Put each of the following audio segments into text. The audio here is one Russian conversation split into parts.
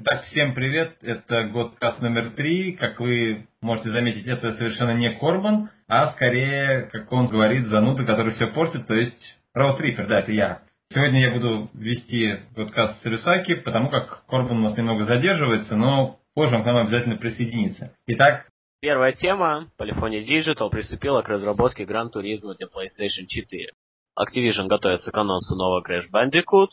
Итак, всем привет. Это Годкаст номер три. Как вы можете заметить, это совершенно не Корбан, а скорее, как он говорит, зануда, который все портит, то есть роутрипер, да, это я. Сегодня я буду вести подкаст с Рюсаки, потому как Корбан у нас немного задерживается, но позже он к нам обязательно присоединится. Итак, Первая тема. Polyphony Digital приступила к разработке Turismo для PlayStation 4. Activision готовится к анонсу нового Crash Bandicoot.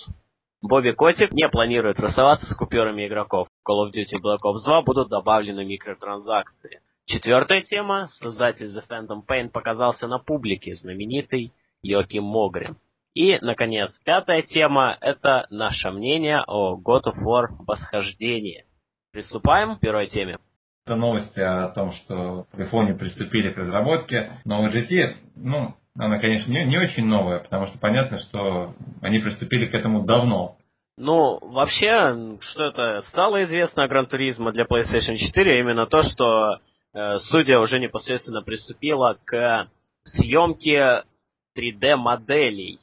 Бобби Котик не планирует расставаться с купюрами игроков. В Call of Duty Black Ops 2 будут добавлены микротранзакции. Четвертая тема. Создатель The Phantom Pain показался на публике, знаменитый Йоки Могрин. И, наконец, пятая тема – это наше мнение о God of War Восхождение. Приступаем к первой теме. Это новости о том, что в iPhone приступили к разработке новой GT. Ну, она, конечно, не, не очень новая, потому что понятно, что они приступили к этому давно. Ну, вообще, что это стало известно о Гран Туризмо для PlayStation 4, именно то, что э, студия уже непосредственно приступила к съемке 3D-моделей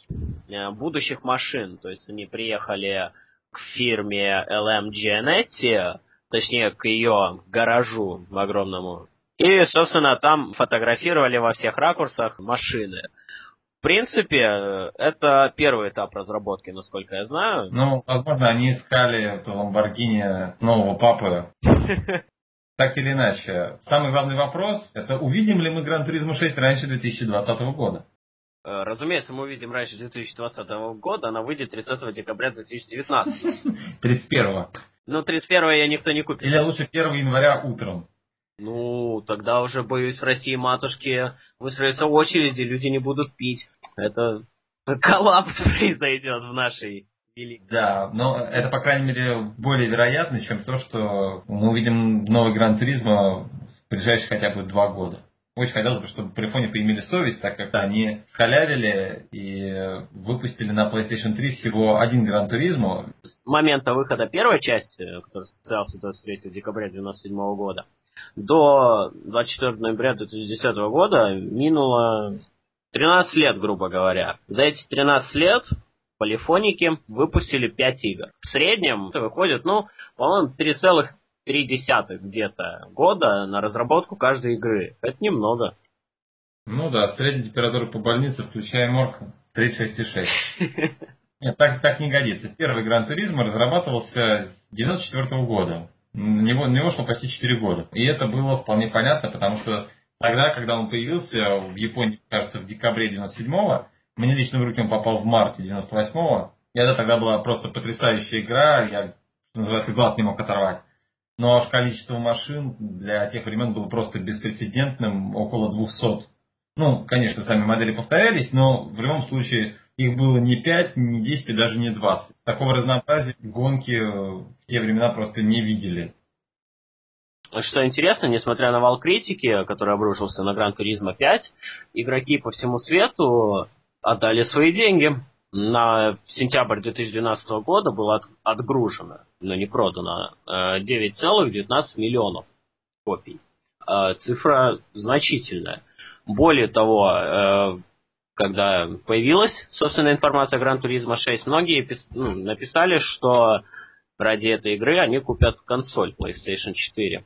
э, будущих машин. То есть они приехали к фирме LM Gianetti, точнее, к ее гаражу огромному, и, собственно, там фотографировали во всех ракурсах машины. В принципе, это первый этап разработки, насколько я знаю. Ну, возможно, они искали эту Ламборгини нового папы. Так или иначе, самый главный вопрос – это увидим ли мы Гран Туризмо 6 раньше 2020 года? Э, разумеется, мы увидим раньше 2020 года, она выйдет 30 декабря 2019. 31. Ну, 31 я никто не купит. Или лучше 1 января утром. Ну, тогда уже, боюсь, в России матушки выстроятся очереди, люди не будут пить. Это коллапс произойдет в нашей великой. Да, но это, по крайней мере, более вероятно, чем то, что мы увидим новый Гран Туризма в ближайшие хотя бы два года. Очень хотелось бы, чтобы Полифоне поимели совесть, так как они халявили и выпустили на PlayStation 3 всего один Гран Туризмо. С момента выхода первой части, который состоялся 23 декабря 1997 года, до 24 ноября 2010 года минуло 13 лет, грубо говоря. За эти 13 лет полифоники выпустили 5 игр. В среднем это выходит, ну, по-моему, 3,3 где-то года на разработку каждой игры. Это немного. Ну да, средняя температура по больнице, включая морг, 36,6. Нет, так, так не годится. Первый Гран Туризмо разрабатывался с 94 года на него, на него шло почти 4 года. И это было вполне понятно, потому что тогда, когда он появился в Японии, кажется, в декабре 97-го, мне лично в руки он попал в марте 98-го, и это тогда была просто потрясающая игра, я, называется, глаз не мог оторвать. Но аж количество машин для тех времен было просто беспрецедентным, около 200. Ну, конечно, сами модели повторялись, но в любом случае их было не 5, не 10 и даже не 20. Такого разнообразия гонки в те времена просто не видели. Что интересно, несмотря на вал критики, который обрушился на Гран Туризма 5, игроки по всему свету отдали свои деньги. На сентябрь 2012 года было от, отгружено, но не продано, 9,19 э, миллионов копий. Э, цифра значительная. Более того, э, когда появилась, собственно, информация Gran Turismo 6, многие ну, написали, что ради этой игры они купят консоль PlayStation 4.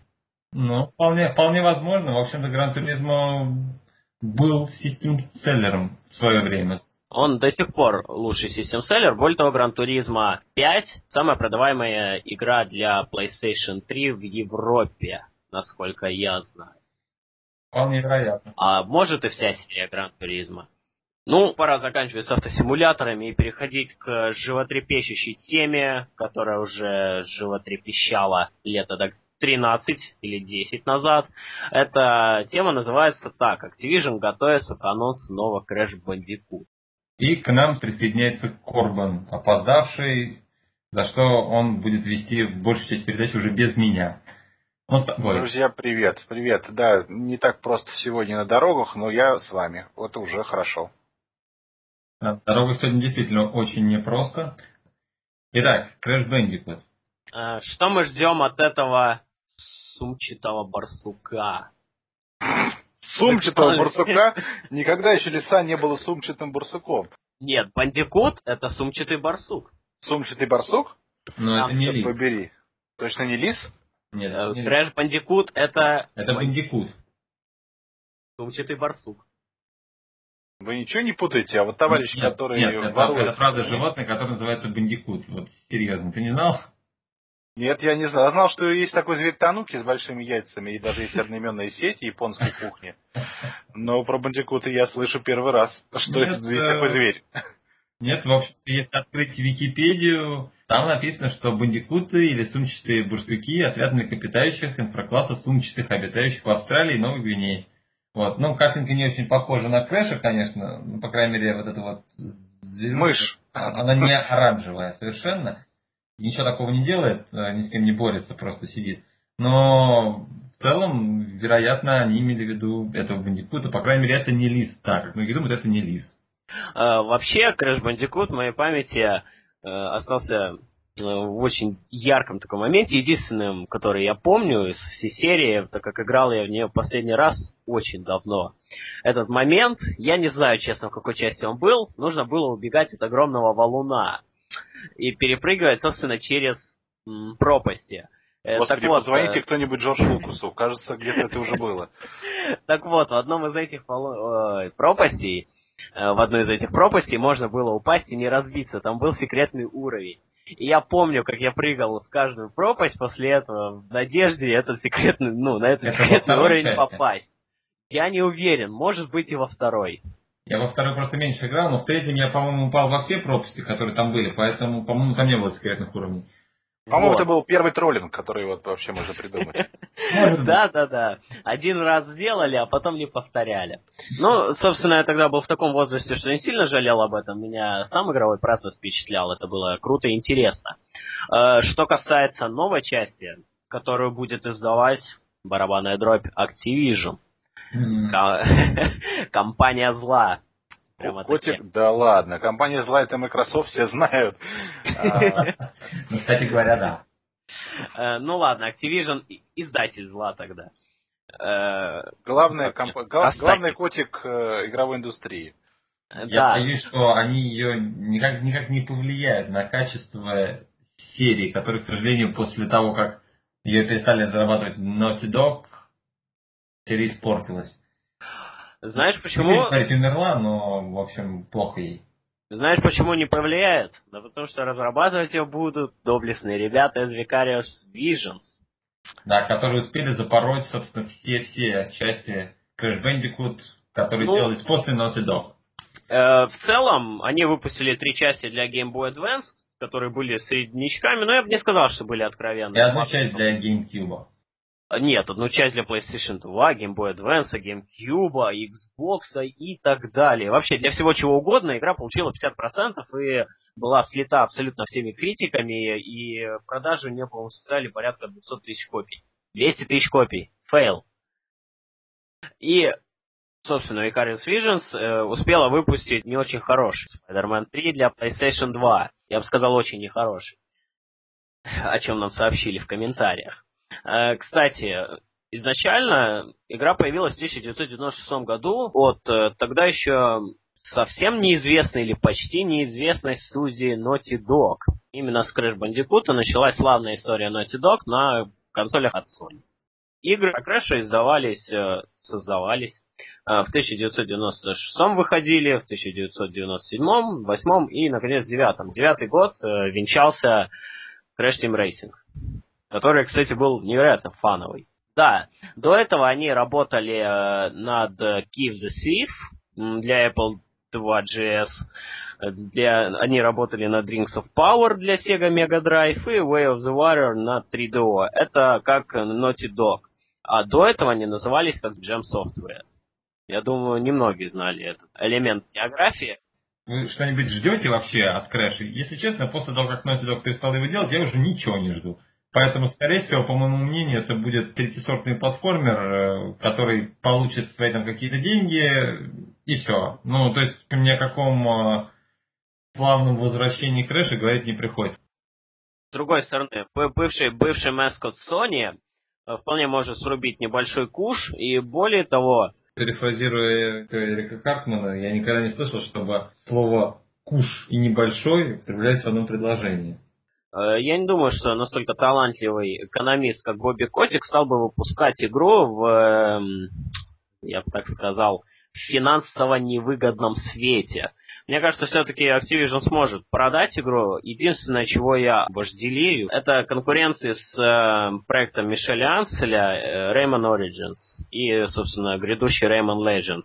Ну, вполне, вполне возможно. В общем-то, Gran Turismo был system seller -ом в свое время. Он до сих пор лучший system seller. Более того, Gran Turismo 5 самая продаваемая игра для PlayStation 3 в Европе, насколько я знаю. Вполне вероятно. А может и вся серия Гран Туризма. Ну, пора заканчивать с автосимуляторами и переходить к животрепещущей теме, которая уже животрепещала лето так 13 или 10 назад. Эта тема называется так. Activision готовится к анонсу нового Crash Bandicoot. И к нам присоединяется Корбан, опоздавший, за что он будет вести большую часть передачи уже без меня. Друзья, привет. Привет. Да, не так просто сегодня на дорогах, но я с вами. Это уже хорошо. Дорога сегодня действительно очень непросто. Итак, Crash Bandicoot. А, что мы ждем от этого сумчатого барсука? Сумчатого барсука? Никогда еще леса не было сумчатым барсуком. Нет, бандикут это сумчатый барсук. Сумчатый барсук? Но это не лис. Побери. Точно не лис? Нет. Crash Bandicoot это... Это Бандикут. Сумчатый барсук. Вы ничего не путаете, а вот товарищ, нет, который нет, это, ворует... это правда животное, которое называется бандикут. Вот серьезно, ты не знал? Нет, я не знал. Я знал, что есть такой зверь тануки с большими яйцами, и даже есть одноименная сеть японской кухни. Но про бандикуты я слышу первый раз. Что нет, это, есть э... такой зверь? Нет, в общем, если открыть Википедию, там написано, что бандикуты или сумчатые барсуки – отряд млекопитающих инфракласса сумчатых, обитающих в Австралии и Новой Гвинее. Вот. Ну, картинка не очень похожа на Крэша, конечно. Ну, по крайней мере, вот эта вот зверюшка. Мышь. Она не оранжевая совершенно. Ничего такого не делает, э, ни с кем не борется, просто сидит. Но в целом, вероятно, они имели в виду этого бандикута. По крайней мере, это не лис. Так, как многие думают, это не лис. А, вообще, Crash Bandicoot в моей памяти э, остался в очень ярком таком моменте, единственным, который я помню из всей серии, так как играл я в нее последний раз очень давно. Этот момент, я не знаю, честно, в какой части он был, нужно было убегать от огромного валуна и перепрыгивать, собственно, через м, пропасти. Э, Господи, так вот, позвоните э, кто-нибудь Джордж Лукусу, кажется, где-то это уже было. Так вот, в одном из этих пропастей, в одной из этих пропастей можно было упасть и не разбиться, там был секретный уровень. И я помню, как я прыгал в каждую пропасть после этого, в надежде этот секретный, ну, на этот секретный уровень части. попасть. Я не уверен, может быть и во второй. Я во второй просто меньше играл, но в третьем я, по-моему, упал во все пропасти, которые там были, поэтому, по-моему, там не было секретных уровней. По-моему, вот. это был первый троллинг, который вот вообще можно придумать. Да, да, да. Один раз сделали, а потом не повторяли. Ну, собственно, я тогда был в таком возрасте, что не сильно жалел об этом. Меня сам игровой процесс впечатлял. Это было круто и интересно. Э, что касается новой части, которую будет издавать барабанная дробь Activision. Компания зла. Прямо Котик, да ладно. Компания зла это Microsoft, все знают. Ну, кстати говоря, да. Э, ну ладно, Activision издатель зла тогда. Э, главный, главный котик э, игровой индустрии. Я боюсь, что они ее никак, никак не повлияют на качество серии, которая, к сожалению, после того, как ее перестали зарабатывать Naughty Dog, серия испортилась. Знаешь почему? Не умерла, но, в общем, плохо ей. Знаешь, почему не повлияет? Да потому что разрабатывать ее будут доблестные ребята из Vicarious Visions. Да, которые успели запороть, собственно, все-все части Crash Bandicoot, которые ну, делались после Naughty Dog. Э, в целом, они выпустили три части для Game Boy Advance, которые были среднячками, но я бы не сказал, что были откровенными. И одну часть для GameCube. А, нет, одну часть для PlayStation 2, Game Boy Advance, GameCube, Xbox и так далее. Вообще, для всего чего угодно игра получила 50% и была слита абсолютно всеми критиками, и в продаже у нее, по-моему, составили порядка 200 тысяч копий. 200 тысяч копий. Фейл. И, собственно, Vicarious Visions э, успела выпустить не очень хороший Spider-Man 3 для PlayStation 2. Я бы сказал, очень нехороший. О чем нам сообщили в комментариях. Э, кстати, изначально игра появилась в 1996 году от э, тогда еще совсем неизвестной или почти неизвестной студии Naughty Dog. Именно с Crash Bandicoot началась славная история Naughty Dog на консолях от Sony. Игры о Crash издавались, э, создавались в 1996 выходили, в 1997, 2008 и, наконец, в 2009. Девятый год венчался Crash Team Racing который, кстати, был невероятно фановый. Да, до этого они работали э, над Keep the Thief для Apple 2GS, для, они работали над Rings of Power для Sega Mega Drive и Way of the Warrior на 3DO. Это как Naughty Dog. А до этого они назывались как Jam Software. Я думаю, немногие знали этот элемент географии. Вы что-нибудь ждете вообще от Crash? Если честно, после того, как Naughty Dog перестал его делать, я уже ничего не жду. Поэтому, скорее всего, по моему мнению, это будет третьесортный платформер, э, который получит свои там какие-то деньги, и все. Ну, то есть, ни о каком э, славном возвращении Крэша говорить не приходится. С другой стороны, бывший, бывший маскот Sony э, вполне может срубить небольшой куш, и более того... Перефразируя Эрика Картмана, я никогда не слышал, чтобы слово «куш» и «небольшой» употреблялись в одном предложении. Э, я не думаю, что настолько талантливый экономист, как Бобби Котик, стал бы выпускать игру в, эм, я бы так сказал, финансово невыгодном свете. Мне кажется, все-таки Activision сможет продать игру. Единственное, чего я вожделею, это конкуренции с э, проектом Мишеля Анселя э, Rayman Origins и, собственно, грядущий Rayman Legends.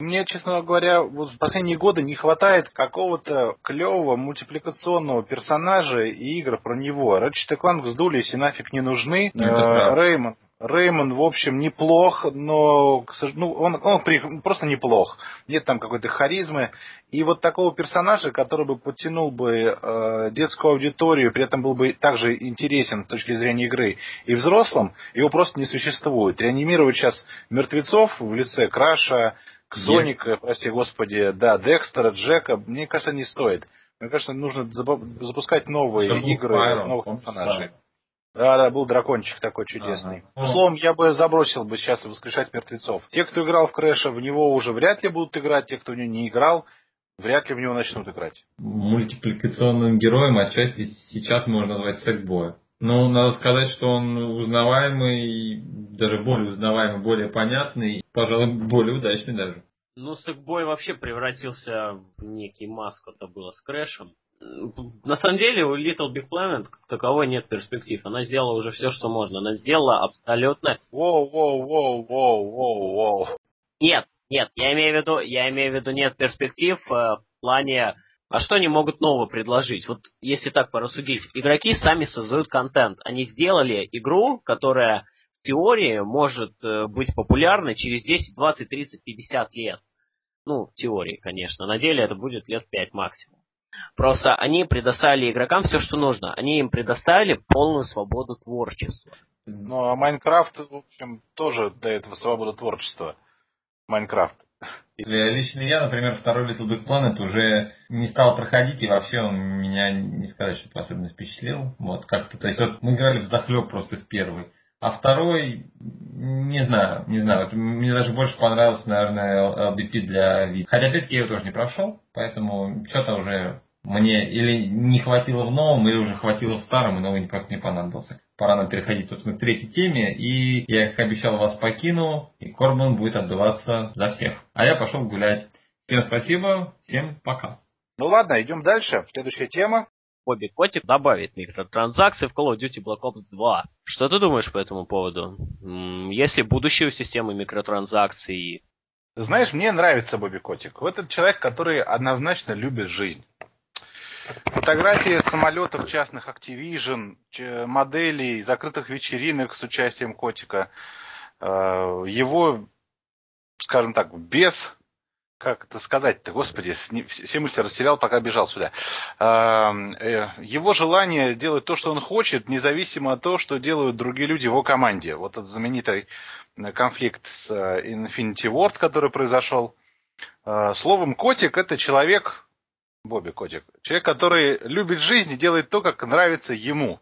Мне, честно говоря, вот в последние годы не хватает какого-то клевого мультипликационного персонажа и игр про него. Ratchet Clank сдулись и нафиг не нужны. Э, Реймон, Реймон, в общем, неплох, но ну, он, он просто неплох. Нет там какой-то харизмы. И вот такого персонажа, который бы подтянул бы э, детскую аудиторию, при этом был бы также интересен с точки зрения игры и взрослым, его просто не существует. Реанимировать сейчас мертвецов в лице Краша, Соника, yes. прости господи, да, Декстера, Джека, мне кажется, не стоит. Мне кажется, нужно запускать новые Все игры, Spyro, новых персонажей. Да, да, был дракончик такой чудесный. Ага. Словом, я бы забросил бы сейчас воскрешать мертвецов. Те, кто играл в Крэша, в него уже вряд ли будут играть. Те, кто в него не играл, вряд ли в него начнут играть. Мультипликационным героем отчасти сейчас можно назвать Сэкбоя. Но надо сказать, что он узнаваемый, даже более узнаваемый, более понятный, пожалуй, более удачный даже. Ну, Сэкбой вообще превратился в некий маск, это было с Крэшем. На самом деле у Little Big Planet как таковой нет перспектив. Она сделала уже все, что можно. Она сделала абсолютно... Воу, воу, воу, воу, воу, воу. Нет, нет, я имею в виду, я имею в виду нет перспектив э, в плане а что они могут нового предложить? Вот если так порассудить, игроки сами создают контент. Они сделали игру, которая в теории может э, быть популярной через 10, 20, 30, 50 лет. Ну, в теории, конечно. На деле это будет лет 5 максимум. Просто они предоставили игрокам все, что нужно. Они им предоставили полную свободу творчества. Ну, а Майнкрафт, в общем, тоже дает свободу творчества. Майнкрафт. Лично я, например, второй Little Big Planet уже не стал проходить, и вообще он меня, не сказать, что особенно впечатлил. Вот как-то, то есть вот мы играли в захлеб просто в первый. А второй, не знаю, не знаю, вот мне даже больше понравился, наверное, LBP для вид. Хотя, опять-таки, я его тоже не прошел, поэтому что-то уже мне или не хватило в новом, или уже хватило в старом, и новый просто не понадобился. Пора нам переходить, собственно, к третьей теме, и я, как обещал, вас покину, и Корбан будет отдуваться за всех. А я пошел гулять. Всем спасибо, всем пока. Ну ладно, идем дальше. Следующая тема. Бобби Котик добавит микротранзакции в Call of Duty Black Ops 2. Что ты думаешь по этому поводу? Есть ли будущее у системы микротранзакций? Знаешь, мне нравится Бобби Котик. Этот человек, который однозначно любит жизнь. Фотографии самолетов частных Activision, моделей, закрытых вечеринок с участием котика. Э, его, скажем так, без как это сказать-то, господи, мысли растерял, пока бежал сюда. Э, э, его желание делать то, что он хочет, независимо от того, что делают другие люди в его команде. Вот этот знаменитый конфликт с Infinity Ward, который произошел. Словом, котик это человек, Бобби Котик. Человек, который любит жизнь и делает то, как нравится ему.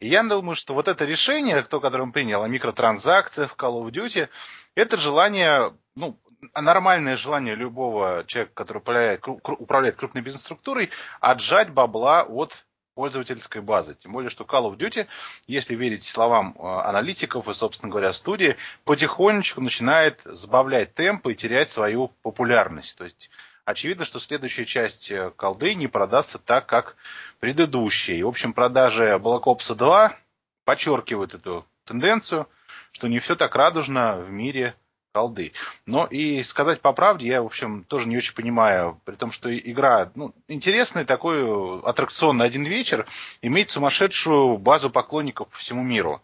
И я думаю, что вот это решение, то, которое он принял, о микротранзакциях в Call of Duty, это желание, ну, нормальное желание любого человека, который управляет, управляет крупной бизнес-структурой, отжать бабла от пользовательской базы. Тем более, что Call of Duty, если верить словам э, аналитиков и, собственно говоря, студии, потихонечку начинает сбавлять темп и терять свою популярность. То есть очевидно, что следующая часть э, колды не продастся так, как предыдущая. И, в общем, продажи Black Ops 2 подчеркивают эту тенденцию, что не все так радужно в мире колды. Но и сказать по правде, я, в общем, тоже не очень понимаю, при том, что игра ну, интересный такой аттракцион на один вечер, имеет сумасшедшую базу поклонников по всему миру.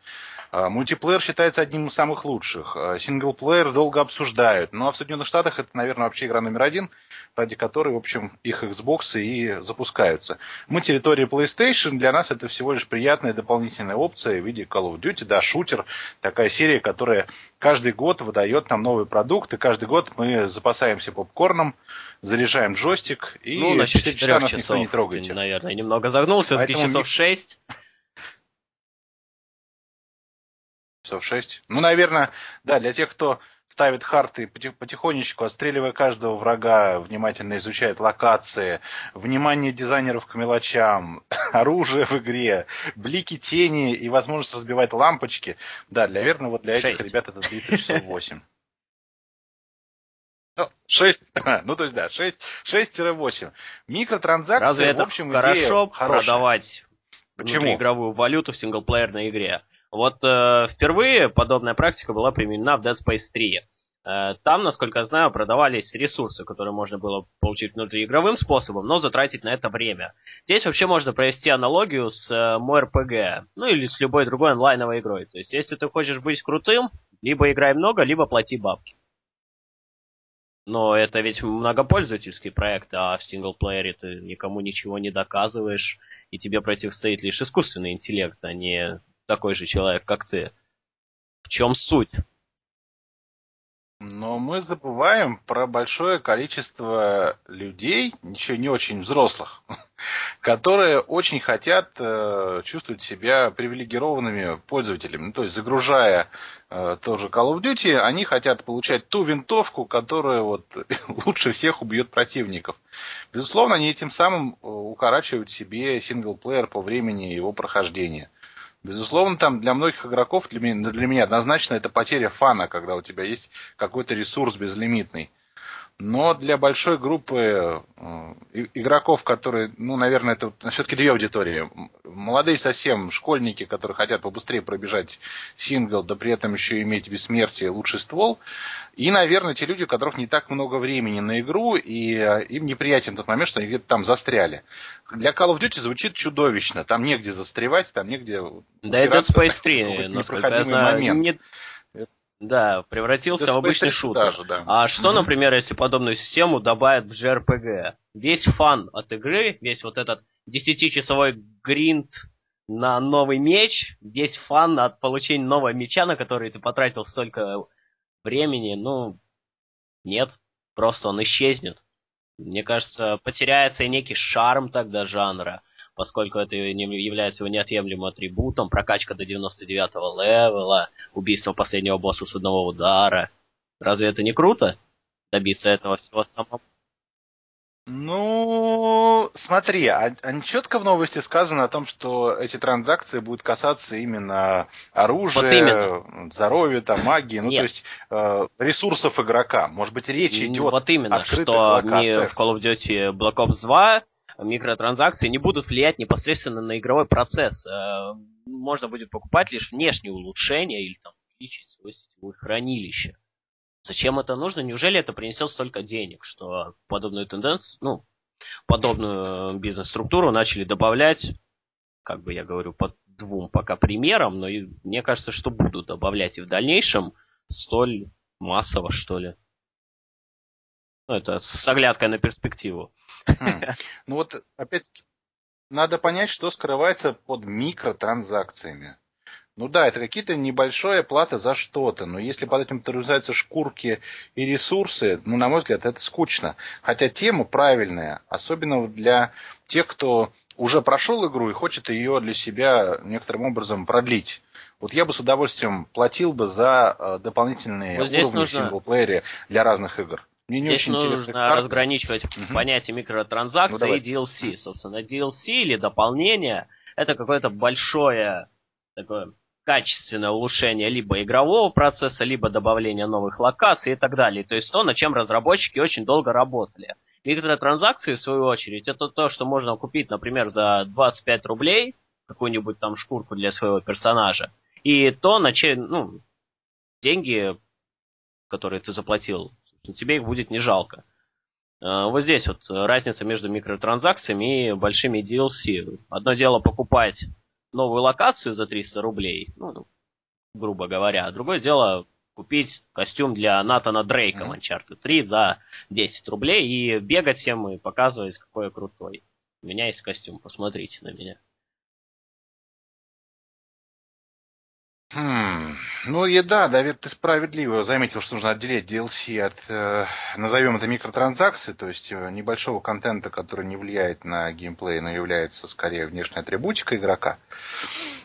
А, мультиплеер считается одним из самых лучших. А, синглплеер долго обсуждают. Ну а в Соединенных Штатах это, наверное, вообще игра номер один, ради которой, в общем, их Xbox и запускаются. Мы территория PlayStation, для нас это всего лишь приятная дополнительная опция в виде Call of Duty, да, шутер, такая серия, которая каждый год выдает нам новый продукт, и каждый год мы запасаемся попкорном, заряжаем джойстик, и ну, значит, 4 часа нас часов, никто не трогает. Наверное, немного загнулся, Поэтому часов 6. Часов 6. Ну, наверное, да, для тех, кто ставит харты, потихонечку отстреливая каждого врага, внимательно изучает локации, внимание дизайнеров к мелочам, оружие в игре, блики тени и возможность разбивать лампочки. Да, для верно, вот для этих 6. ребят это длится часов 8. Ну, 6, ну то есть да, 6, 6-8. Микротранзакции, Разве это в общем, хорошо продавать Почему? игровую валюту в синглплеерной игре? Вот э, впервые подобная практика была применена в Dead Space 3. Э, там, насколько я знаю, продавались ресурсы, которые можно было получить внутриигровым способом, но затратить на это время. Здесь вообще можно провести аналогию с э, MoRPG, ну или с любой другой онлайновой игрой. То есть, если ты хочешь быть крутым, либо играй много, либо плати бабки. Но это ведь многопользовательский проект, а в синглплеере ты никому ничего не доказываешь, и тебе противостоит лишь искусственный интеллект, а не такой же человек, как ты. В чем суть? Но мы забываем про большое количество людей, еще не очень взрослых, которые очень хотят э, чувствовать себя привилегированными пользователями. Ну, то есть, загружая э, тоже Call of Duty, они хотят получать ту винтовку, которая вот лучше всех убьет противников. Безусловно, они этим самым э, укорачивают себе синглплеер по времени его прохождения. Безусловно, там для многих игроков, для меня, для меня однозначно это потеря фана, когда у тебя есть какой-то ресурс безлимитный. Но для большой группы э, игроков, которые, ну, наверное, это все-таки две аудитории. Молодые совсем школьники, которые хотят побыстрее пробежать сингл, да при этом еще иметь бессмертие, лучший ствол. И, наверное, те люди, у которых не так много времени на игру, и э, им неприятен тот момент, что они где-то там застряли. Для Call of Duty звучит чудовищно. Там негде застревать, там негде... Да, это Space 3, насколько я знаю, момент. Да, превратился да, в обычный шутер. Даже, да. А что, mm-hmm. например, если подобную систему добавят в JRPG? Весь фан от игры, весь вот этот десятичасовой гринд на новый меч, весь фан от получения нового меча, на который ты потратил столько времени, ну, нет, просто он исчезнет. Мне кажется, потеряется и некий шарм тогда жанра поскольку это является его неотъемлемым атрибутом, прокачка до 99-го левела, убийство последнего босса с одного удара. Разве это не круто? Добиться этого всего самому? Ну, смотри, а, а четко в новости сказано о том, что эти транзакции будут касаться именно оружия, вот здоровья, там, магии, ну, Нет. то есть э, ресурсов игрока. Может быть, речь идет вот именно, о скрытых что локациях. не в Call of Duty Black Ops 2 микротранзакции не будут влиять непосредственно на игровой процесс. Э, можно будет покупать лишь внешние улучшения или там увеличить свое сетевое хранилище. Зачем это нужно? Неужели это принесет столько денег, что подобную тенденцию, ну, подобную бизнес-структуру начали добавлять, как бы я говорю, по двум пока примерам, но и мне кажется, что будут добавлять и в дальнейшем столь массово, что ли. Ну, это с оглядкой на перспективу. Ну вот, опять надо понять, что скрывается под микротранзакциями. Ну да, это какие-то небольшая плата за что-то, но если под этим подразумеваются шкурки и ресурсы, ну, на мой взгляд, это скучно. Хотя тема правильная, особенно для тех, кто уже прошел игру и хочет ее для себя некоторым образом продлить. Вот я бы с удовольствием платил бы за э, дополнительные вот уровни нужно... в синглплеере для разных игр. Мне не Здесь очень нужно карта. разграничивать угу. понятие микротранзакции ну, и DLC. Собственно, DLC или дополнение это какое-то большое такое качественное улучшение либо игрового процесса, либо добавление новых локаций и так далее. То есть то, над чем разработчики очень долго работали. Микротранзакции, в свою очередь, это то, что можно купить, например, за 25 рублей, какую-нибудь там шкурку для своего персонажа, и то, на чем, ну, деньги, которые ты заплатил тебе их будет не жалко. А, вот здесь вот разница между микротранзакциями и большими DLC. Одно дело покупать новую локацию за 300 рублей, ну, грубо говоря, а другое дело купить костюм для Натана Дрейка в Uncharted 3 за 10 рублей и бегать всем и показывать, какой я крутой. У меня есть костюм, посмотрите на меня. Хм. Ну да, Давид, ты справедливо заметил, что нужно отделять DLC от, э, назовем это микротранзакции, то есть э, небольшого контента, который не влияет на геймплей, но является скорее внешней атрибутикой игрока.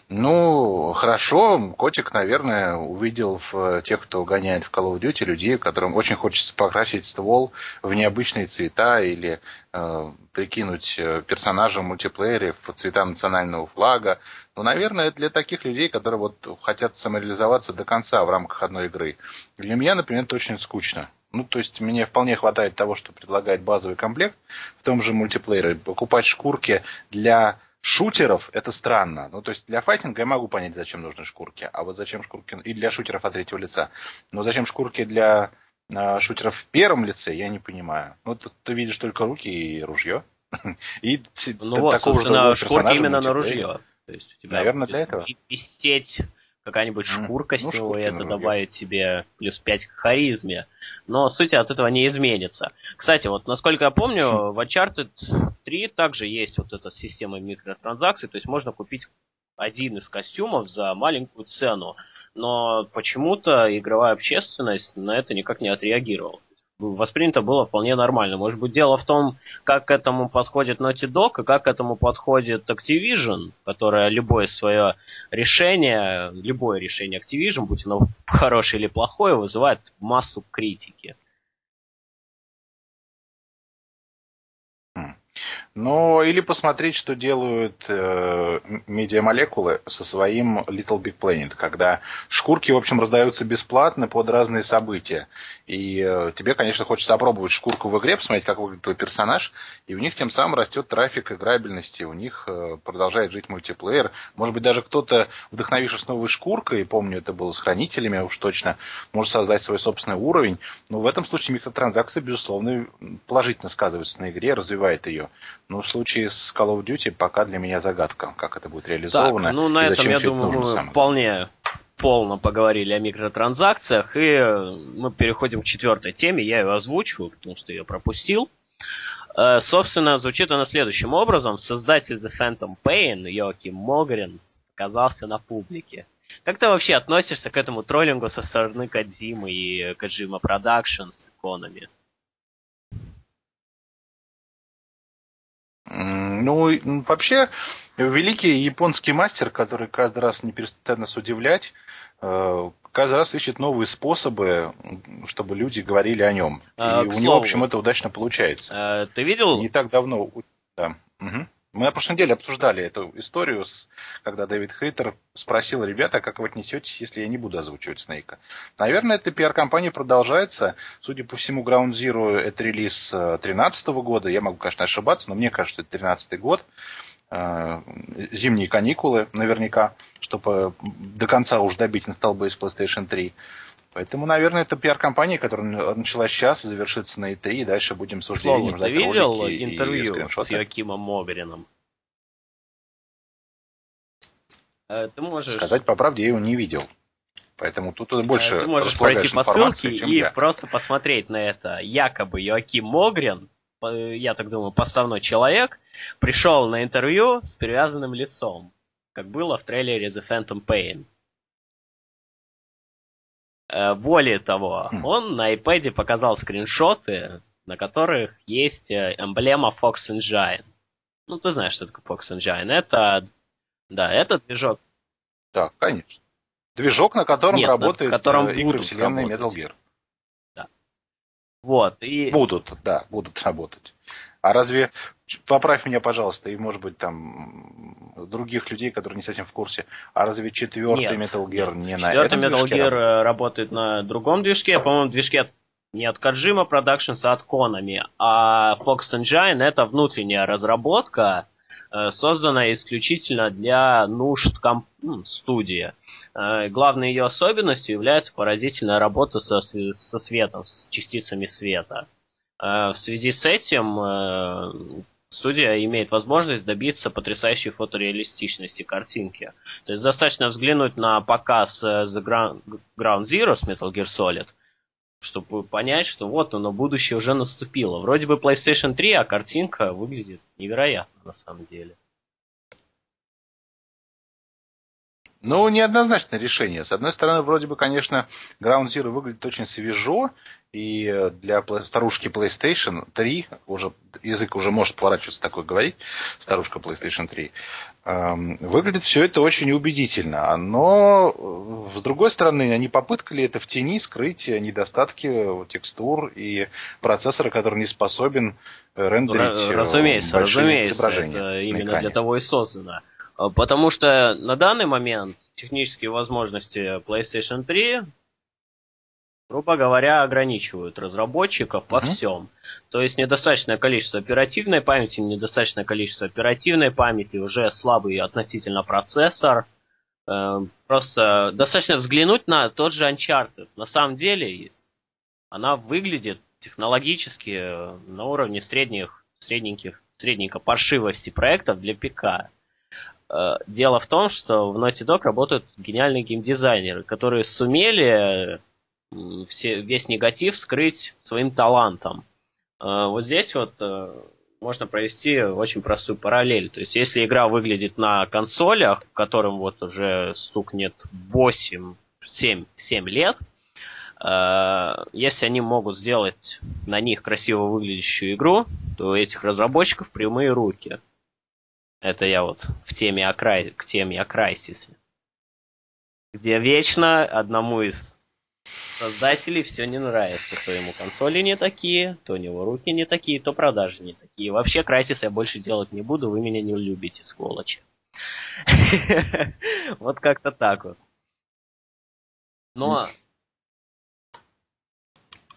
Ну, хорошо, котик, наверное, увидел в тех, кто гоняет в Call of Duty, людей, которым очень хочется покрасить ствол в необычные цвета или э, прикинуть э, персонажа в мультиплеере в цвета национального флага. Ну, наверное, для таких людей, которые вот хотят самореализоваться до конца в рамках одной игры. Для меня, например, это очень скучно. Ну, то есть мне вполне хватает того, что предлагает базовый комплект в том же мультиплеере. Покупать шкурки для шутеров это странно. Ну, то есть для файтинга я могу понять, зачем нужны шкурки. А вот зачем шкурки... И для шутеров от третьего лица. Но зачем шкурки для э, шутеров в первом лице, я не понимаю. Ну, тут ты видишь только руки и ружье. И ну вот, такого же шкурки именно на ружье. То есть у тебя Наверное, для этого. Висеть какая-нибудь шкурка ну, с него, и это добавит тебе плюс 5 к харизме. Но суть от этого не изменится. Кстати, вот насколько я помню, в Uncharted 3 также есть вот эта система микротранзакций, то есть можно купить один из костюмов за маленькую цену. Но почему-то игровая общественность на это никак не отреагировала воспринято было вполне нормально. Может быть, дело в том, как к этому подходит Naughty Dog и как к этому подходит Activision, которая любое свое решение, любое решение Activision, будь оно хорошее или плохое, вызывает массу критики. Ну, или посмотреть, что делают э, медиамолекулы со своим Little Big Planet, когда шкурки, в общем, раздаются бесплатно под разные события. И э, тебе, конечно, хочется опробовать шкурку в игре, посмотреть, как выглядит твой персонаж, и у них тем самым растет трафик играбельности, у них э, продолжает жить мультиплеер. Может быть, даже кто-то, вдохновившись новой шкуркой, помню, это было с хранителями уж точно, может создать свой собственный уровень. Но в этом случае микротранзакции, безусловно, положительно сказываются на игре, развивает ее. Но в случае с Call of Duty пока для меня загадка, как это будет реализовано. Так, ну на этом, я думаю, мы вполне полно поговорили о микротранзакциях, и мы переходим к четвертой теме, я ее озвучиваю, потому что ее пропустил. Э, собственно, звучит она следующим образом. Создатель The Phantom Pain, Йоаким Могрин, оказался на публике. Как ты вообще относишься к этому троллингу со стороны Кадзимы и Kojima Production с иконами? Ну, вообще, великий японский мастер, который каждый раз не перестает нас удивлять, э, каждый раз ищет новые способы, чтобы люди говорили о нем. А, И у слову, него, в общем, это удачно получается. А, ты видел? Не так давно. Да. Угу. Мы на прошлой неделе обсуждали эту историю, когда Дэвид Хейтер спросил ребята, как вы отнесетесь, если я не буду озвучивать Снейка. Наверное, эта пиар-компания продолжается. Судя по всему, Ground Zero это релиз 2013 года. Я могу, конечно, ошибаться, но мне кажется, это 2013 год. Э, зимние каникулы наверняка, чтобы до конца уж добить на столбы из PlayStation 3. Поэтому, наверное, это пиар-компания, которая началась сейчас и завершится на E3, и дальше будем с ужасением ждать ты видел интервью с Якимом Моберином? Э, ты можешь... Сказать по правде, я его не видел. Поэтому тут больше э, Ты можешь пройти по ссылке и я. просто посмотреть на это. Якобы Йоаким Могрин, я так думаю, поставной человек, пришел на интервью с перевязанным лицом, как было в трейлере The Phantom Pain. Э, более того, хм. он на iPad показал скриншоты, на которых есть э, эмблема Fox Engine. Ну, ты знаешь, что такое Fox Engine. Это, да, это движок. Да, конечно. Движок, на котором Нет, работает на котором э, игры вселенной Metal Gear. Да. Вот, и... Будут, да, будут работать. А разве, поправь меня, пожалуйста, и, может быть, там других людей, которые не совсем в курсе, а разве четвертый нет, Metal Gear нет. не на этом Metal Gear работает? работает на другом движке, по-моему, движке не от Kojima Productions, а от Konami. А Fox Engine это внутренняя разработка, э, созданная исключительно для нужд комп- студии. Э, главной ее особенностью является поразительная работа со, со светом, с частицами света. Э, в связи с этим э, студия имеет возможность добиться потрясающей фотореалистичности картинки. То есть достаточно взглянуть на показ э, The Ground Zero с Metal Gear Solid, чтобы понять, что вот оно, будущее уже наступило. Вроде бы PlayStation 3, а картинка выглядит невероятно на самом деле. Ну, неоднозначное решение. С одной стороны, вроде бы, конечно, Ground Zero выглядит очень свежо, и для старушки PlayStation 3, уже, язык уже может поворачиваться такой говорить, старушка PlayStation 3, эм, выглядит все это очень убедительно. Но, с другой стороны, они попытка ли это в тени скрыть недостатки текстур и процессора, который не способен рендерить разумеется, большие разумеется, изображения. Это именно для того и создано. А, потому что на данный момент технические возможности PlayStation 3, грубо говоря, ограничивают разработчиков во mm-hmm. всем. То есть недостаточное количество оперативной памяти, недостаточное количество оперативной памяти, уже слабый относительно процессор. Э, просто достаточно взглянуть на тот же Uncharted. На самом деле она выглядит технологически э, на уровне средних, средненьких, средненько паршивости проектов для ПК. Э, дело в том, что в Naughty Dog работают гениальные геймдизайнеры, которые сумели все, весь негатив скрыть своим талантом. Э, вот здесь вот э, можно провести очень простую параллель. То есть, если игра выглядит на консолях, которым вот уже стукнет 8, 7, 7 лет, если они могут сделать на них красиво выглядящую игру, то у этих разработчиков прямые руки. Это я вот в теме о край... к теме о Крайсисе. Где вечно одному из создателей все не нравится. То ему консоли не такие, то у него руки не такие, то продажи не такие. Вообще Крайсис я больше делать не буду, вы меня не любите, сволочи. Вот как-то так вот. Но...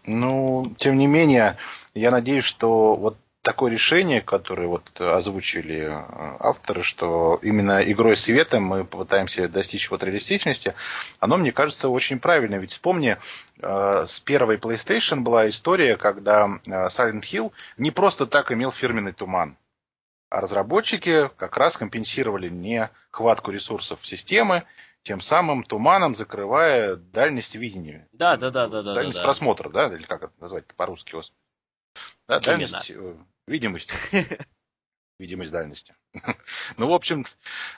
Ну, тем не менее, я надеюсь, что вот такое решение, которое вот озвучили э, авторы, что именно игрой света мы попытаемся достичь вот реалистичности, оно, мне кажется, очень правильно. Ведь вспомни, э, с первой PlayStation была история, когда э, Silent Hill не просто так имел фирменный туман. А разработчики как раз компенсировали нехватку ресурсов системы, тем самым туманом закрывая дальность видения. Да, да, да, да. Дальность да, да. просмотра, да, или как это назвать по-русски, да, дальность, Именно. Видимость. Видимость дальности. ну, в общем,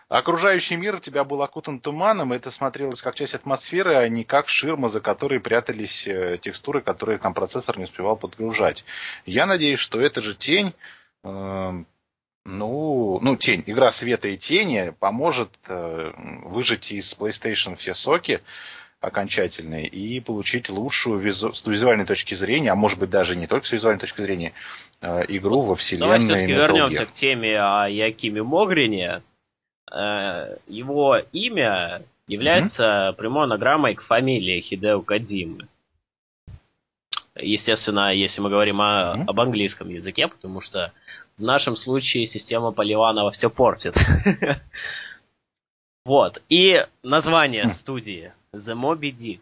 окружающий мир у тебя был окутан туманом, и это смотрелось как часть атмосферы, а не как ширма, за которой прятались э, текстуры, которые там процессор не успевал подгружать. Я надеюсь, что эта же тень э, ну, ну, тень, игра света и тени поможет э, выжать из PlayStation все соки, окончательный и получить лучшую визу... с визуальной точки зрения, а может быть даже не только с визуальной точки зрения, э, игру во вселенной Давай все-таки вернемся к теме о Якиме Могрине. Э, его имя является mm-hmm. прямой анаграммой к фамилии Хидео Кадимы. Естественно, если мы говорим о, mm-hmm. об английском языке, потому что в нашем случае система Поливанова все портит. Вот. И название студии The Moby Dick.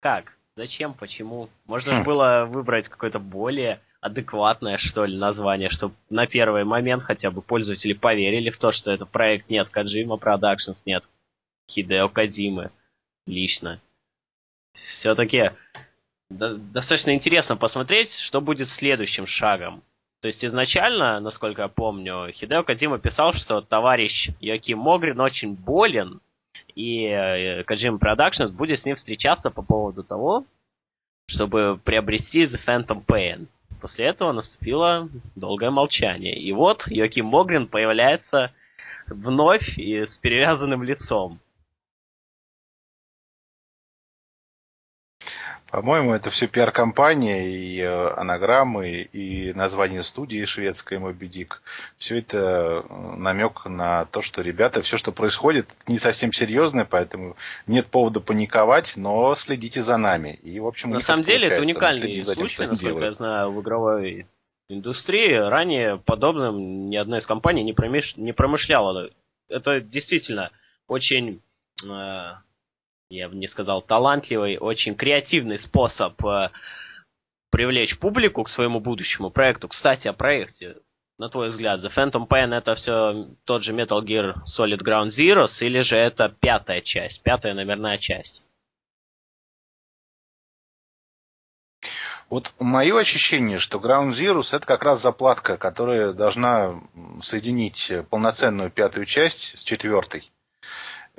Как? Зачем? Почему? Можно хм. было выбрать какое-то более адекватное, что ли, название, чтобы на первый момент хотя бы пользователи поверили в то, что это проект нет Каджима Productions, нет Хидео Кадимы лично. Все-таки достаточно интересно посмотреть, что будет следующим шагом. То есть изначально, насколько я помню, Хидео Кадима писал, что товарищ Йоки Могрин очень болен, и э, Kojima Productions будет с ним встречаться по поводу того, чтобы приобрести The Phantom Pain. После этого наступило долгое молчание. И вот Йоким Могрин появляется вновь и с перевязанным лицом. По-моему, это все пиар-компания и э, анаграммы, и название студии шведской Моби Дик. Все это э, намек на то, что, ребята, все, что происходит, не совсем серьезное, поэтому нет повода паниковать, но следите за нами. И, в общем, на самом деле, это уникальный случай, насколько я знаю, в игровой индустрии. Ранее подобным ни одна из компаний не, промеш... не промышляла. Это действительно очень э, я бы не сказал талантливый, очень креативный способ э, привлечь публику к своему будущему проекту. Кстати, о проекте. На твой взгляд, The Phantom Pain это все тот же Metal Gear Solid Ground Zeroes или же это пятая часть, пятая номерная часть? Вот мое ощущение, что Ground Zeroes это как раз заплатка, которая должна соединить полноценную пятую часть с четвертой.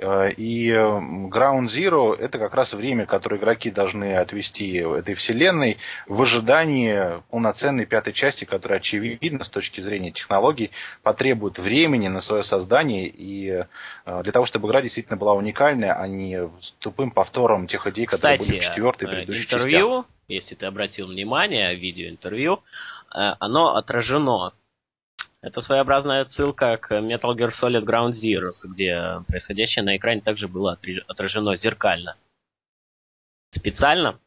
Э, и Ground Zero это как раз время, которое игроки должны отвести этой вселенной в ожидании полноценной пятой части, которая, очевидно, с точки зрения технологий, потребует времени на свое создание и э, для того, чтобы игра действительно была уникальная, а не с тупым повтором тех идей, которые Кстати, были в четвертой и предыдущих интервью, частях. если ты обратил внимание, видеоинтервью, оно отражено это своеобразная отсылка к Metal Gear Solid Ground Zeroes, где происходящее на экране также было отражено зеркально. Специально?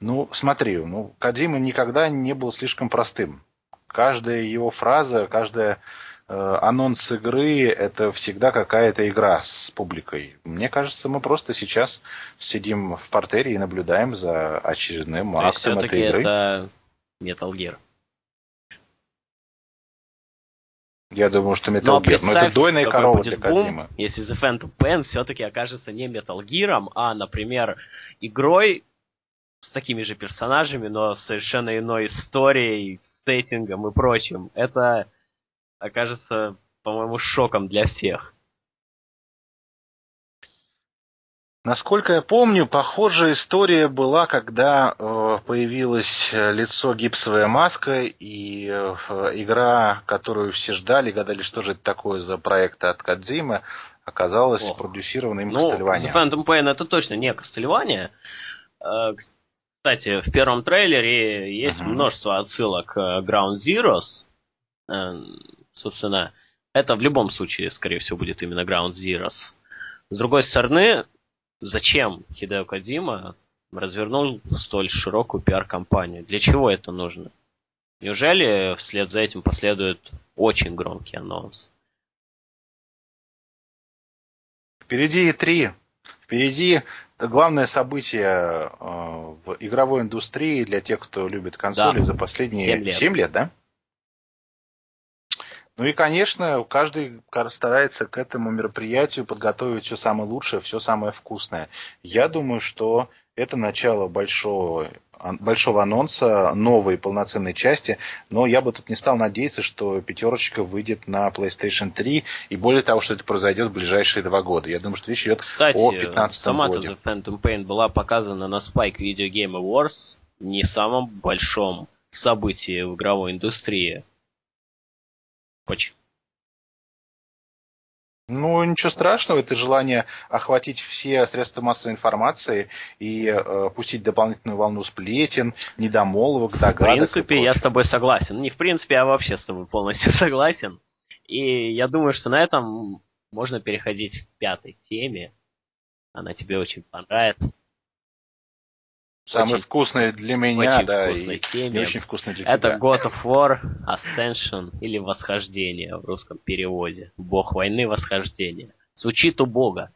Ну, смотри, ну, Кадима никогда не был слишком простым. Каждая его фраза, каждая анонс игры это всегда какая-то игра с публикой. Мне кажется, мы просто сейчас сидим в портере и наблюдаем за очередным То актом этой игры. это Metal Gear. Я думаю, что Metal Gear. Но это дойная корова для Кадима. Если The Phantom Pain все-таки окажется не Metal Gear, а, например, игрой с такими же персонажами, но совершенно иной историей, сеттингом и прочим. Это окажется, по-моему, шоком для всех. Насколько я помню, похожая история была, когда э, появилось лицо гипсовая маска и э, игра, которую все ждали, гадали, что же это такое за проект от Кадзимы, оказалась Ох. продюсирована им ну. The Phantom Pain это точно не Castlevania. Э, кстати, в первом трейлере есть uh-huh. множество отсылок к Ground Zeroes. Собственно, это в любом случае, скорее всего, будет именно Ground Zeroes. С другой стороны, зачем Хидео Кадима развернул столь широкую пиар-компанию? Для чего это нужно? Неужели вслед за этим последует очень громкий анонс? Впереди и три. Впереди главное событие э, в игровой индустрии для тех, кто любит консоли да. за последние 7 лет. 7 лет, да? Ну и, конечно, каждый старается к этому мероприятию подготовить все самое лучшее, все самое вкусное. Я думаю, что это начало большого, большого анонса новой полноценной части, но я бы тут не стал надеяться, что пятерочка выйдет на PlayStation 3, и более того, что это произойдет в ближайшие два года. Я думаю, что речь идет Кстати, о 15 сама годе. The Phantom Pain была показана на Spike Video Game Awards, не самом большом событии в игровой индустрии. Почему? Ну, ничего страшного, это желание охватить все средства массовой информации и э, пустить дополнительную волну сплетен, недомолвок, догадок. В принципе, я с тобой согласен. Не в принципе, а вообще с тобой полностью согласен. И я думаю, что на этом можно переходить к пятой теме. Она тебе очень понравится. Самый очень, вкусный для меня, очень да, и не очень вкусный для Это тебя. Это God of War Ascension или Восхождение в русском переводе. Бог войны Восхождение. Звучит убого.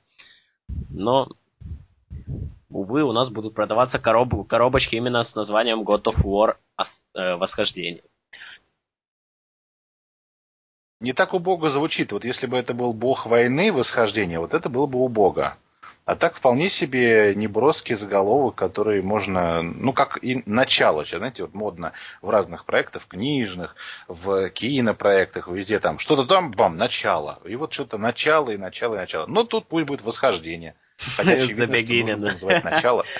Но, увы, у нас будут продаваться короб... коробочки именно с названием God of War э, Восхождение. Не так убого звучит. Вот если бы это был бог войны восхождения, вот это было бы убого. А так вполне себе неброский заголовок, который можно, ну как и начало, знаете, вот модно в разных проектах, книжных, в кинопроектах, везде там что-то там, бам, начало. И вот что-то начало и начало и начало. Но тут пусть будет восхождение. Хотя очевидно, что нужно называть начало.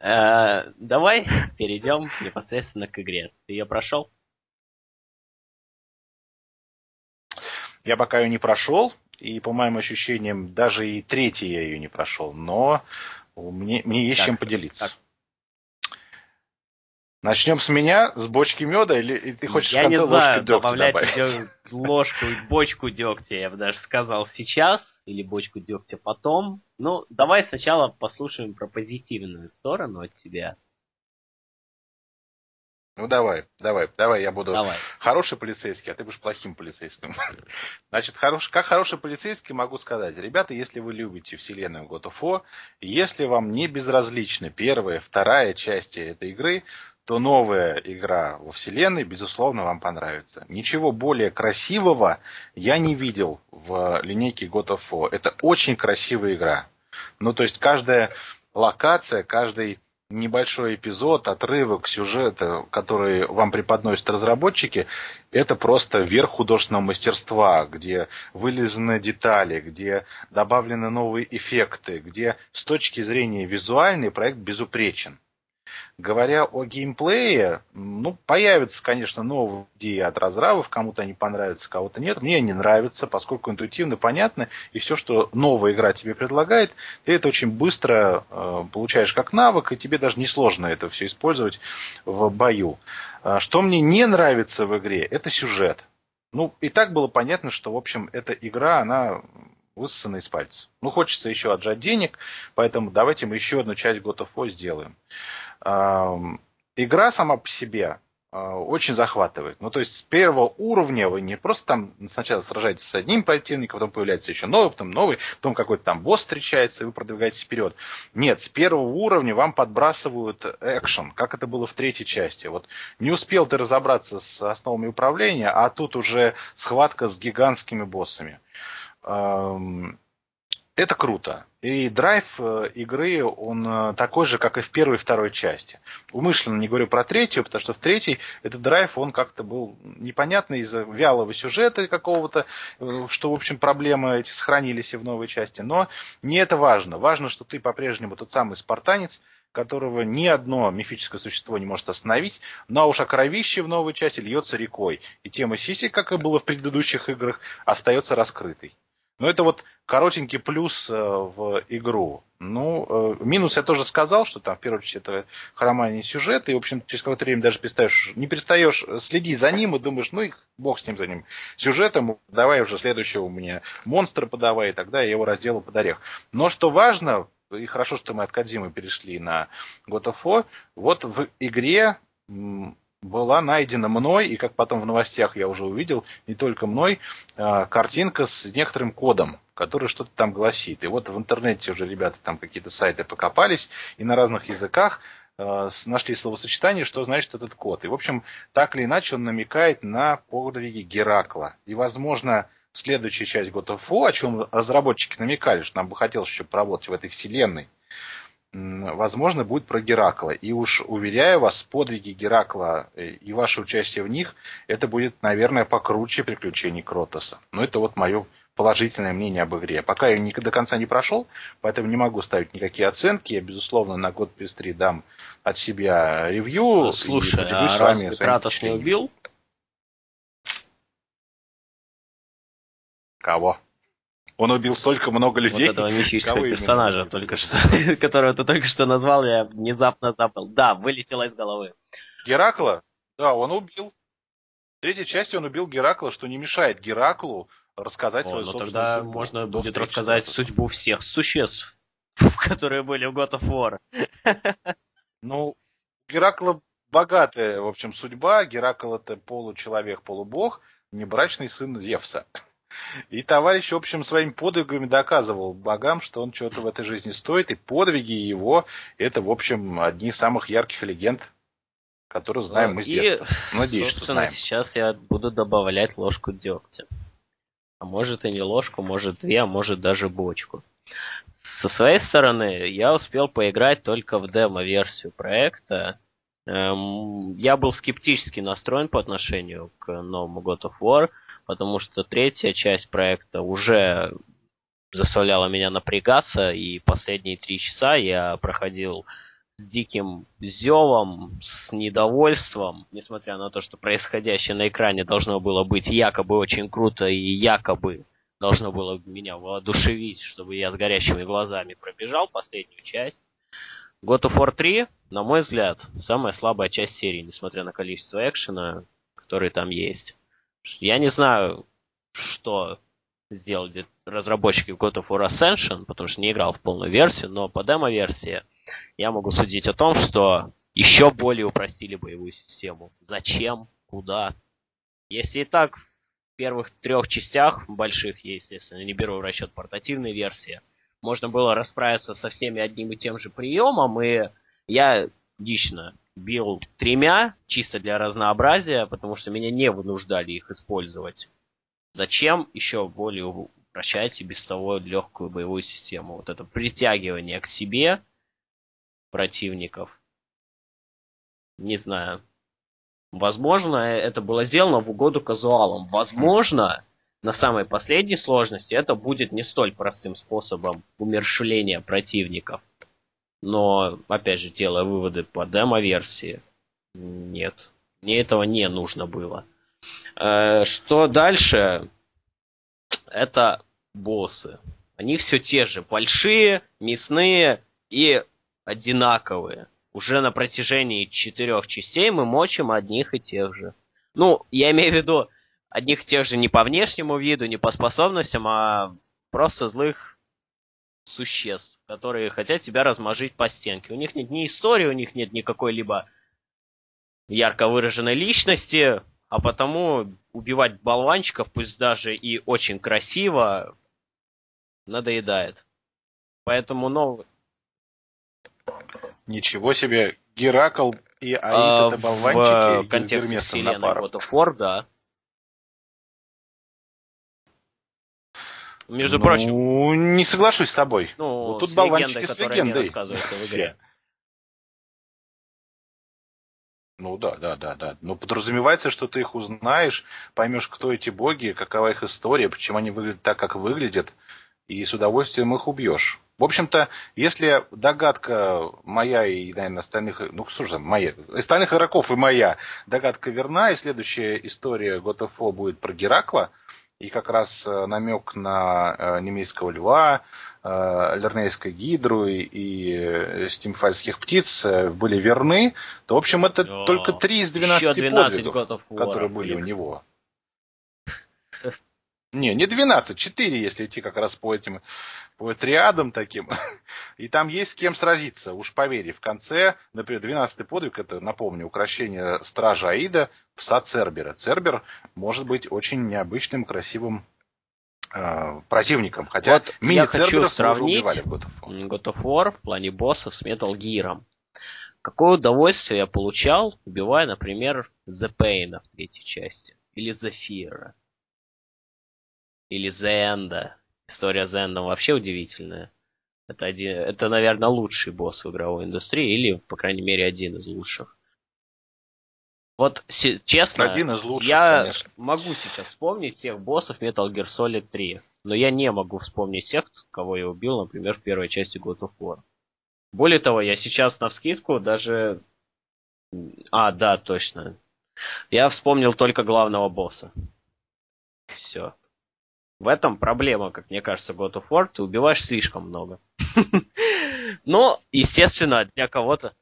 Э, давай перейдем непосредственно к игре. Ты ее прошел? Я пока ее не прошел, и по моим ощущениям, даже и третий я ее не прошел. Но мне, мне есть так, чем поделиться. Так. Начнем с меня, с бочки меда, или, или ты хочешь я в конце не ложку знаю, дегтя добавлять добавить? ложку, бочку дегтя, я бы даже сказал сейчас, или бочку дегтя потом. Ну, давай сначала послушаем про позитивную сторону от тебя. Ну давай, давай, давай, я буду давай. хороший полицейский, а ты будешь плохим полицейским. Значит, хорош, как хороший полицейский могу сказать, ребята, если вы любите вселенную God of War, если вам не безразличны первая, вторая части этой игры, то новая игра во вселенной, безусловно, вам понравится. Ничего более красивого я не видел в линейке God of War. Это очень красивая игра. Ну, то есть каждая локация, каждый небольшой эпизод, отрывок сюжета, который вам преподносят разработчики, это просто верх художественного мастерства, где вылезаны детали, где добавлены новые эффекты, где с точки зрения визуальной проект безупречен. Говоря о геймплее, ну, появятся, конечно, новые идеи от разрабов, кому-то они понравятся, кого-то нет. Мне они нравятся, поскольку интуитивно понятно, и все, что новая игра тебе предлагает, ты это очень быстро э, получаешь как навык, и тебе даже несложно это все использовать в бою. А что мне не нравится в игре, это сюжет. Ну, и так было понятно, что, в общем, эта игра, она высосана из пальца. Ну, хочется еще отжать денег, поэтому давайте мы еще одну часть God of War сделаем игра сама по себе а, очень захватывает. Ну, то есть с первого уровня вы не просто там сначала сражаетесь с одним противником, потом появляется еще новый, потом новый, потом какой-то там босс встречается, и вы продвигаетесь вперед. Нет, с первого уровня вам подбрасывают экшен, как это было в третьей части. Вот не успел ты разобраться с основами управления, а тут уже схватка с гигантскими боссами это круто. И драйв э, игры, он э, такой же, как и в первой и второй части. Умышленно не говорю про третью, потому что в третьей этот драйв, он как-то был непонятный из-за вялого сюжета какого-то, э, что, в общем, проблемы эти сохранились и в новой части. Но не это важно. Важно, что ты по-прежнему тот самый спартанец, которого ни одно мифическое существо не может остановить, но уж о в новой части льется рекой. И тема Сиси, как и было в предыдущих играх, остается раскрытой. Но это вот коротенький плюс э, в игру. Ну, э, минус я тоже сказал, что там, в первую очередь, это хромание сюжета, и, в общем, через какое-то время даже перестаешь, не перестаешь следить за ним и думаешь, ну, и бог с ним, за ним сюжетом, давай уже следующего у меня монстра подавай, и тогда я его разделаю под орех. Но что важно, и хорошо, что мы от Кадзимы перешли на God of War, вот в игре была найдена мной, и как потом в новостях я уже увидел, не только мной, а, картинка с некоторым кодом, который что-то там гласит. И вот в интернете уже ребята там какие-то сайты покопались, и на разных языках а, нашли словосочетание, что значит этот код. И, в общем, так или иначе он намекает на подвиги Геракла. И, возможно, следующая часть God of War, о чем разработчики намекали, что нам бы хотелось еще поработать в этой вселенной, возможно, будет про Геракла. И уж уверяю вас, подвиги Геракла э, и ваше участие в них, это будет, наверное, покруче приключений Кротоса. Но это вот мое положительное мнение об игре. Пока я не, до конца не прошел, поэтому не могу ставить никакие оценки. Я, безусловно, на год плюс 3 дам от себя ревью. Слушай, и а с вами Кратос не убил? Кого? Он убил столько много людей. Вот этого мифического персонажа, только что, которого ты только что назвал, я внезапно забыл. Да, вылетело из головы. Геракла? Да, он убил. В третьей части он убил Геракла, что не мешает Гераклу рассказать О, свою ну собственную тогда судьбу. можно будет рассказать судьбу всех существ, которые были в God of War. Ну, Геракла богатая, в общем, судьба. Геракл это получеловек, полубог, небрачный сын Зевса. И товарищ, в общем, своими подвигами доказывал богам, что он что-то в этой жизни стоит, и подвиги его – это, в общем, одни из самых ярких легенд, которые знаем мы с детства. Надеюсь, что знаем. сейчас я буду добавлять ложку дегтя. А может и не ложку, может две, а может даже бочку. Со своей стороны, я успел поиграть только в демо-версию проекта. Эм, я был скептически настроен по отношению к новому God of War – потому что третья часть проекта уже заставляла меня напрягаться, и последние три часа я проходил с диким зевом, с недовольством, несмотря на то, что происходящее на экране должно было быть якобы очень круто и якобы должно было меня воодушевить, чтобы я с горящими глазами пробежал последнюю часть. God of War 3, на мой взгляд, самая слабая часть серии, несмотря на количество экшена, который там есть. Я не знаю, что сделали разработчики God of War Ascension, потому что не играл в полную версию, но по демо-версии я могу судить о том, что еще более упростили боевую систему. Зачем? Куда? Если и так в первых трех частях больших, естественно, не беру в расчет портативной версии, можно было расправиться со всеми одним и тем же приемом, и я лично бил тремя, чисто для разнообразия, потому что меня не вынуждали их использовать. Зачем еще более упрощать и без того легкую боевую систему? Вот это притягивание к себе противников не знаю. Возможно, это было сделано в угоду казуалам. Возможно, на самой последней сложности это будет не столь простым способом умершления противников. Но, опять же, делая выводы по демо-версии, нет. Мне этого не нужно было. Э, что дальше? Это боссы. Они все те же. Большие, мясные и одинаковые. Уже на протяжении четырех частей мы мочим одних и тех же. Ну, я имею в виду одних и тех же не по внешнему виду, не по способностям, а просто злых существ, которые хотят тебя размажить по стенке. У них нет ни истории, у них нет никакой либо ярко выраженной личности, а потому убивать болванчиков, пусть даже и очень красиво, надоедает. Поэтому новый... Ничего себе, Геракл и Аид а, это болванчики в контексте вселенной God of War, да. Между ну, прочим. не соглашусь с тобой. Ну, вот тут болванчики с легендой. В игре. Ну да, да, да, да. Но подразумевается, что ты их узнаешь, поймешь, кто эти боги, какова их история, почему они выглядят так, как выглядят, и с удовольствием их убьешь. В общем-то, если догадка моя и, наверное, остальных, ну же, моя, остальных игроков и моя догадка верна, и следующая история God of War будет про Геракла, и как раз э, намек на э, немецкого льва, э, лернейской гидру и стимфальских птиц были верны, то, в общем, это О, только три из 12, 12 подвигов, которые были у него. Не, не 12, 4, если идти как раз по этим, по триадам таким. И там есть с кем сразиться, уж поверь. В конце, например, 12-й подвиг, это, напомню, украшение стража Аида, пса Цербера. Цербер может быть очень необычным, красивым э, противником. Хотя вот мини-церберов мы уже убивали в God of War. God of War в плане боссов с Metal Gear. Какое удовольствие я получал, убивая, например, The Pain в третьей части. Или The Fear или Зенда. История Зенда вообще удивительная. Это, один, это, наверное, лучший босс в игровой индустрии, или, по крайней мере, один из лучших. Вот, честно, один из лучших, я конечно. могу сейчас вспомнить всех боссов Metal Gear Solid 3, но я не могу вспомнить всех, кого я убил, например, в первой части God of War. Более того, я сейчас на вскидку даже... А, да, точно. Я вспомнил только главного босса. Все. В этом проблема, как мне кажется, God of War. Ты убиваешь слишком много. Но, естественно, для кого-то...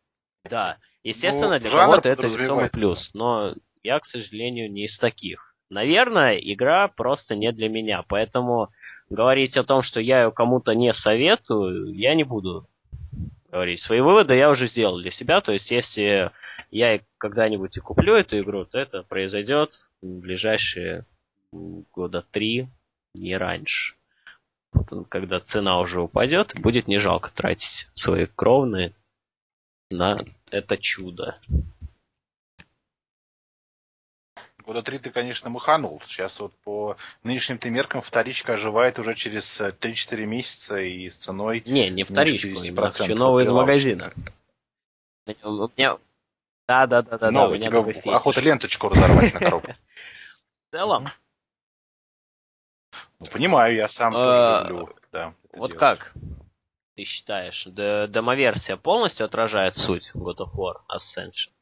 Да, естественно, ну, для кого-то это весомый плюс. Но я, к сожалению, не из таких. Наверное, игра просто не для меня. Поэтому говорить о том, что я ее кому-то не советую, я не буду говорить. Свои выводы я уже сделал для себя. То есть, если я когда-нибудь и куплю эту игру, то это произойдет в ближайшие года три, не раньше. Потом, когда цена уже упадет, будет не жалко тратить свои кровные на это чудо. Года три ты, конечно, маханул. Сейчас вот по нынешним-то меркам вторичка оживает уже через 3-4 месяца и с ценой... Не, не вторичку, еще новый из магазина. У меня... Да, да, да, да. Новый, да, тебе охота ленточку разорвать на коробку. В целом, понимаю, я сам тоже а, люблю. Да, вот делать. как ты считаешь, демоверсия полностью отражает суть God of War Ascension?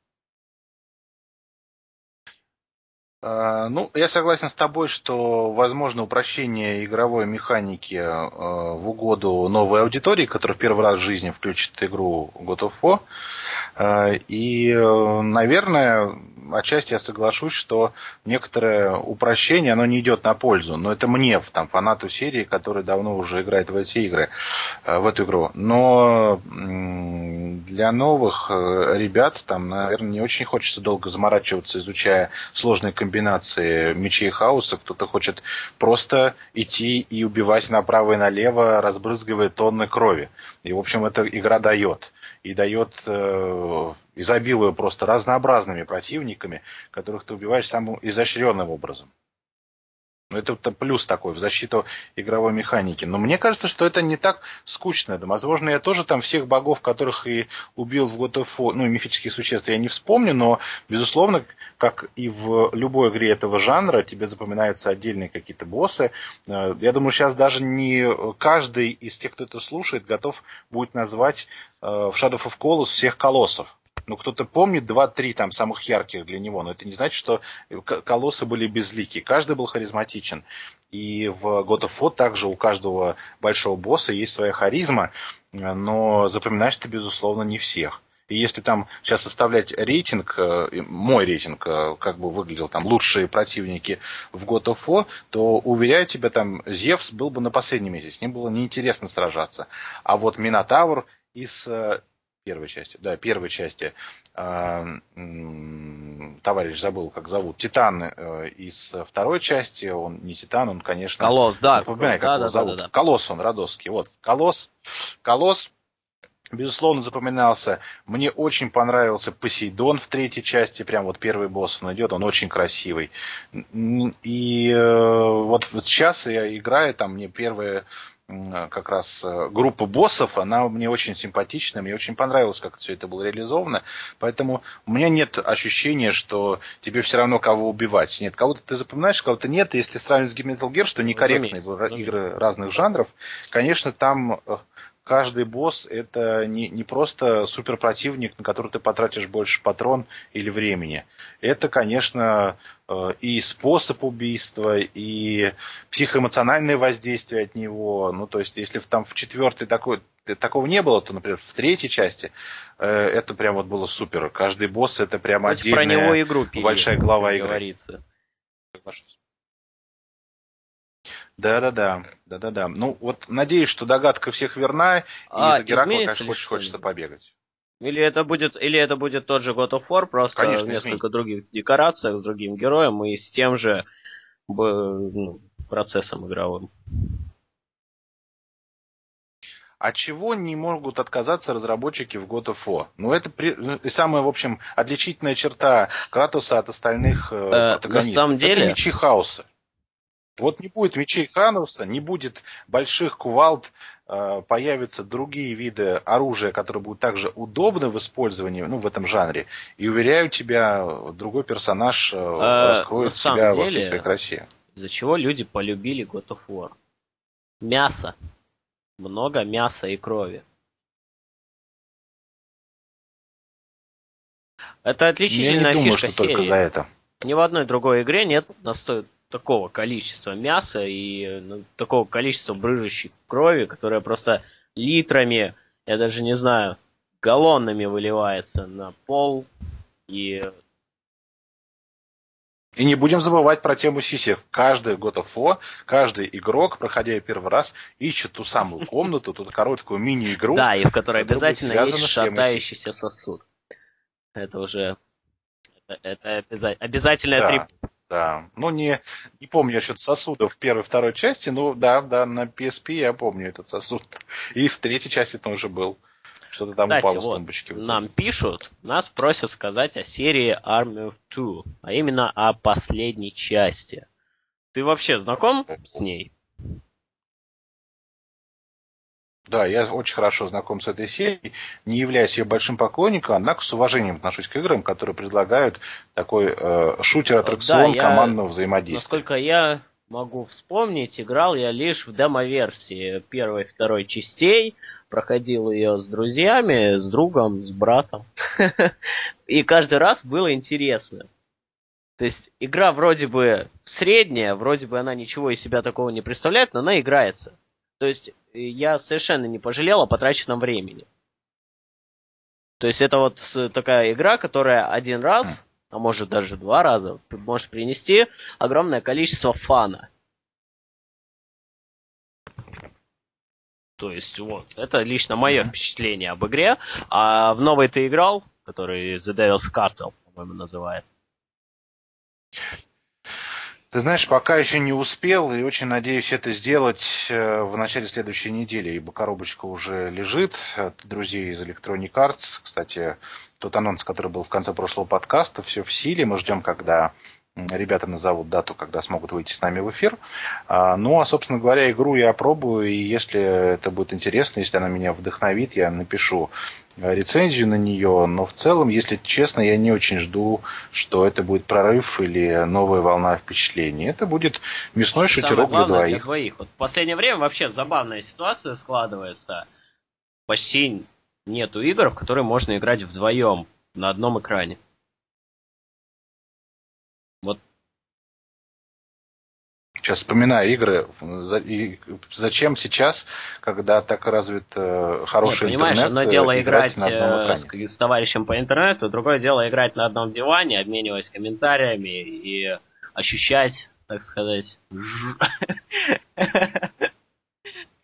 А, ну, я согласен с тобой, что возможно упрощение игровой механики а, в угоду новой аудитории, которая первый раз в жизни включит игру God of War. И, наверное, отчасти я соглашусь, что некоторое упрощение, оно не идет на пользу. Но это мне, там, фанату серии, который давно уже играет в эти игры, э, в эту игру. Но для новых э, ребят, там, наверное, не очень хочется долго заморачиваться, изучая сложные комбинации мечей хаоса. Кто-то хочет просто идти и убивать направо и налево, разбрызгивая тонны крови. И, в общем, эта игра дает. И дает э, изобилуя просто разнообразными противниками, которых ты убиваешь самым изощренным образом. Ну, это плюс такой в защиту игровой механики. Но мне кажется, что это не так скучно. Да, возможно, я тоже там всех богов, которых и убил в God of War, ну, мифических существ, я не вспомню, но, безусловно, как и в любой игре этого жанра, тебе запоминаются отдельные какие-то боссы. Э, я думаю, сейчас даже не каждый из тех, кто это слушает, готов будет назвать э, в Shadow of Colossus всех колоссов. Ну, кто-то помнит два-три там самых ярких для него, но это не значит, что колоссы были безлики. Каждый был харизматичен. И в God of War также у каждого большого босса есть своя харизма, но запоминаешь ты, безусловно, не всех. И если там сейчас составлять рейтинг, э, мой рейтинг, э, как бы выглядел там лучшие противники в God of War, то, уверяю тебя, там Зевс был бы на последнем месте. С ним было неинтересно сражаться. А вот Минотавр из э, первой части, да, первой части, э, товарищ забыл, как зовут, Титан э, из второй части, он не Титан, он, конечно... Колосс, да. Не как да, его да, зовут. Да, да, да. Колосс он, Родосский, вот, Колосс, Колосс, безусловно, запоминался. Мне очень понравился Посейдон в третьей части, прям вот первый босс он идет, он очень красивый. И э, вот, вот сейчас я играю, там мне первые как раз э, группа боссов, она мне очень симпатичная, мне очень понравилось, как все это было реализовано, поэтому у меня нет ощущения, что тебе все равно кого убивать. Нет, кого-то ты запоминаешь, кого-то нет. Если сравнивать с Metal Gear, что некорректные игры разных жанров, конечно, там э, каждый босс это не, не просто супер противник, на который ты потратишь больше патрон или времени. Это, конечно, э, и способ убийства, и психоэмоциональное воздействие от него. Ну, то есть, если там в четвертой такой, такого не было, то, например, в третьей части э, это прям вот было супер. Каждый босс это прям отдельная про него игру большая глава игры. Говорится. Да-да-да, да-да-да. Ну, вот надеюсь, что догадка всех верна, и а, за Геракла, конечно, очень хочется побегать. Или это будет, или это будет тот же God of War, просто Конечно, в несколько изменится. других декорациях, с другим героем и с тем же ну, процессом игровым. От а чего не могут отказаться разработчики в God of War? Ну, это при... Ну, самая, в общем, отличительная черта Кратуса от остальных э, протагонистов. На самом деле... Это мечи хаоса. Вот не будет мечей Хануса, не будет больших кувалд, э, появятся другие виды оружия, которые будут также удобны в использовании, ну, в этом жанре. И уверяю тебя, другой персонаж а, раскроет себя деле, во всей своей красе. Из-за чего люди полюбили God of War? Мясо. Много мяса и крови. Это отличительная Я не думаю, фишка что серии. только за это. Ни в одной другой игре нет настолько такого количества мяса и ну, такого количества брыжущей крови, которая просто литрами, я даже не знаю, галлонами выливается на пол и и не будем забывать про тему сисек. Каждый God of War, каждый игрок, проходя первый раз, ищет ту самую комнату, ту короткую мини-игру. Да, и в которой обязательно есть шатающийся сосуд. Это уже это, обязательная да. Да. Ну, не, не помню насчет сосудов в первой второй части, но да, да, на PSP я помню этот сосуд. И в третьей части тоже был. Что-то там Кстати, упало вот, с тумбочки. Нам пишут, нас просят сказать о серии Army of Two, а именно о последней части. Ты вообще знаком с ней? Да, я очень хорошо знаком с этой серией, не являясь ее большим поклонником, однако с уважением отношусь к играм, которые предлагают такой э, шутер-аттракцион да, командного взаимодействия. Насколько я могу вспомнить, играл я лишь в демо-версии первой и второй частей, проходил ее с друзьями, с другом, с братом. И каждый раз было интересно. То есть игра вроде бы средняя, вроде бы она ничего из себя такого не представляет, но она играется. То есть я совершенно не пожалел о потраченном времени. То есть это вот такая игра, которая один раз, а может даже два раза, может принести огромное количество фана. То есть вот, это лично мое впечатление об игре. А в новый ты играл, который The Devil's Cartel, по-моему, называется. Ты знаешь, пока еще не успел, и очень надеюсь это сделать э, в начале следующей недели, ибо коробочка уже лежит от друзей из Electronic Arts. Кстати, тот анонс, который был в конце прошлого подкаста, все в силе. Мы ждем, когда ребята назовут дату, когда смогут выйти с нами в эфир. А, ну, а, собственно говоря, игру я опробую, и если это будет интересно, если она меня вдохновит, я напишу рецензию на нее, но в целом, если честно, я не очень жду, что это будет прорыв или новая волна впечатлений. Это будет мясной шутерок для двоих. для двоих. Вот в последнее время вообще забавная ситуация складывается. Почти нету игр, в которые можно играть вдвоем на одном экране. Вот Сейчас вспоминаю игры. Зачем сейчас, когда так развит э, хороший Нет, понимаешь, интернет, одно дело э, играть, на одном экране? с, с товарищем по интернету, другое дело играть на одном диване, обмениваясь комментариями и ощущать, так сказать,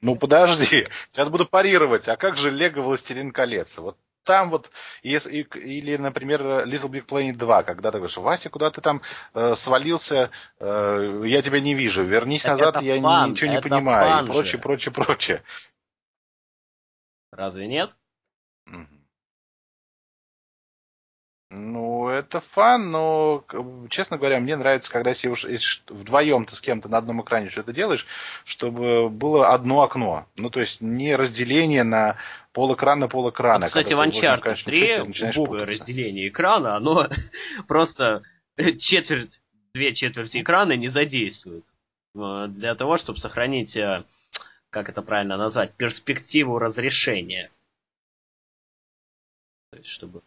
ну подожди, сейчас буду парировать. А как же Лего Властелин колец? Вот там вот, если, или, например, Little Big Planet 2, когда ты говоришь, Вася, куда ты там э, свалился, э, я тебя не вижу, вернись так назад, я фан, ничего не понимаю, и прочее, же. прочее, прочее. Разве нет? Ну, это фан, но, честно говоря, мне нравится, когда если уж вдвоем ты с кем-то на одном экране что-то делаешь, чтобы было одно окно. Ну, то есть не разделение на полэкрана полэкрана. Вот, кстати, в Uncharted 3 убогое разделение экрана, оно просто четверть, две четверти экрана не задействует. Э, для того, чтобы сохранить, э, как это правильно назвать, перспективу разрешения. То есть, чтобы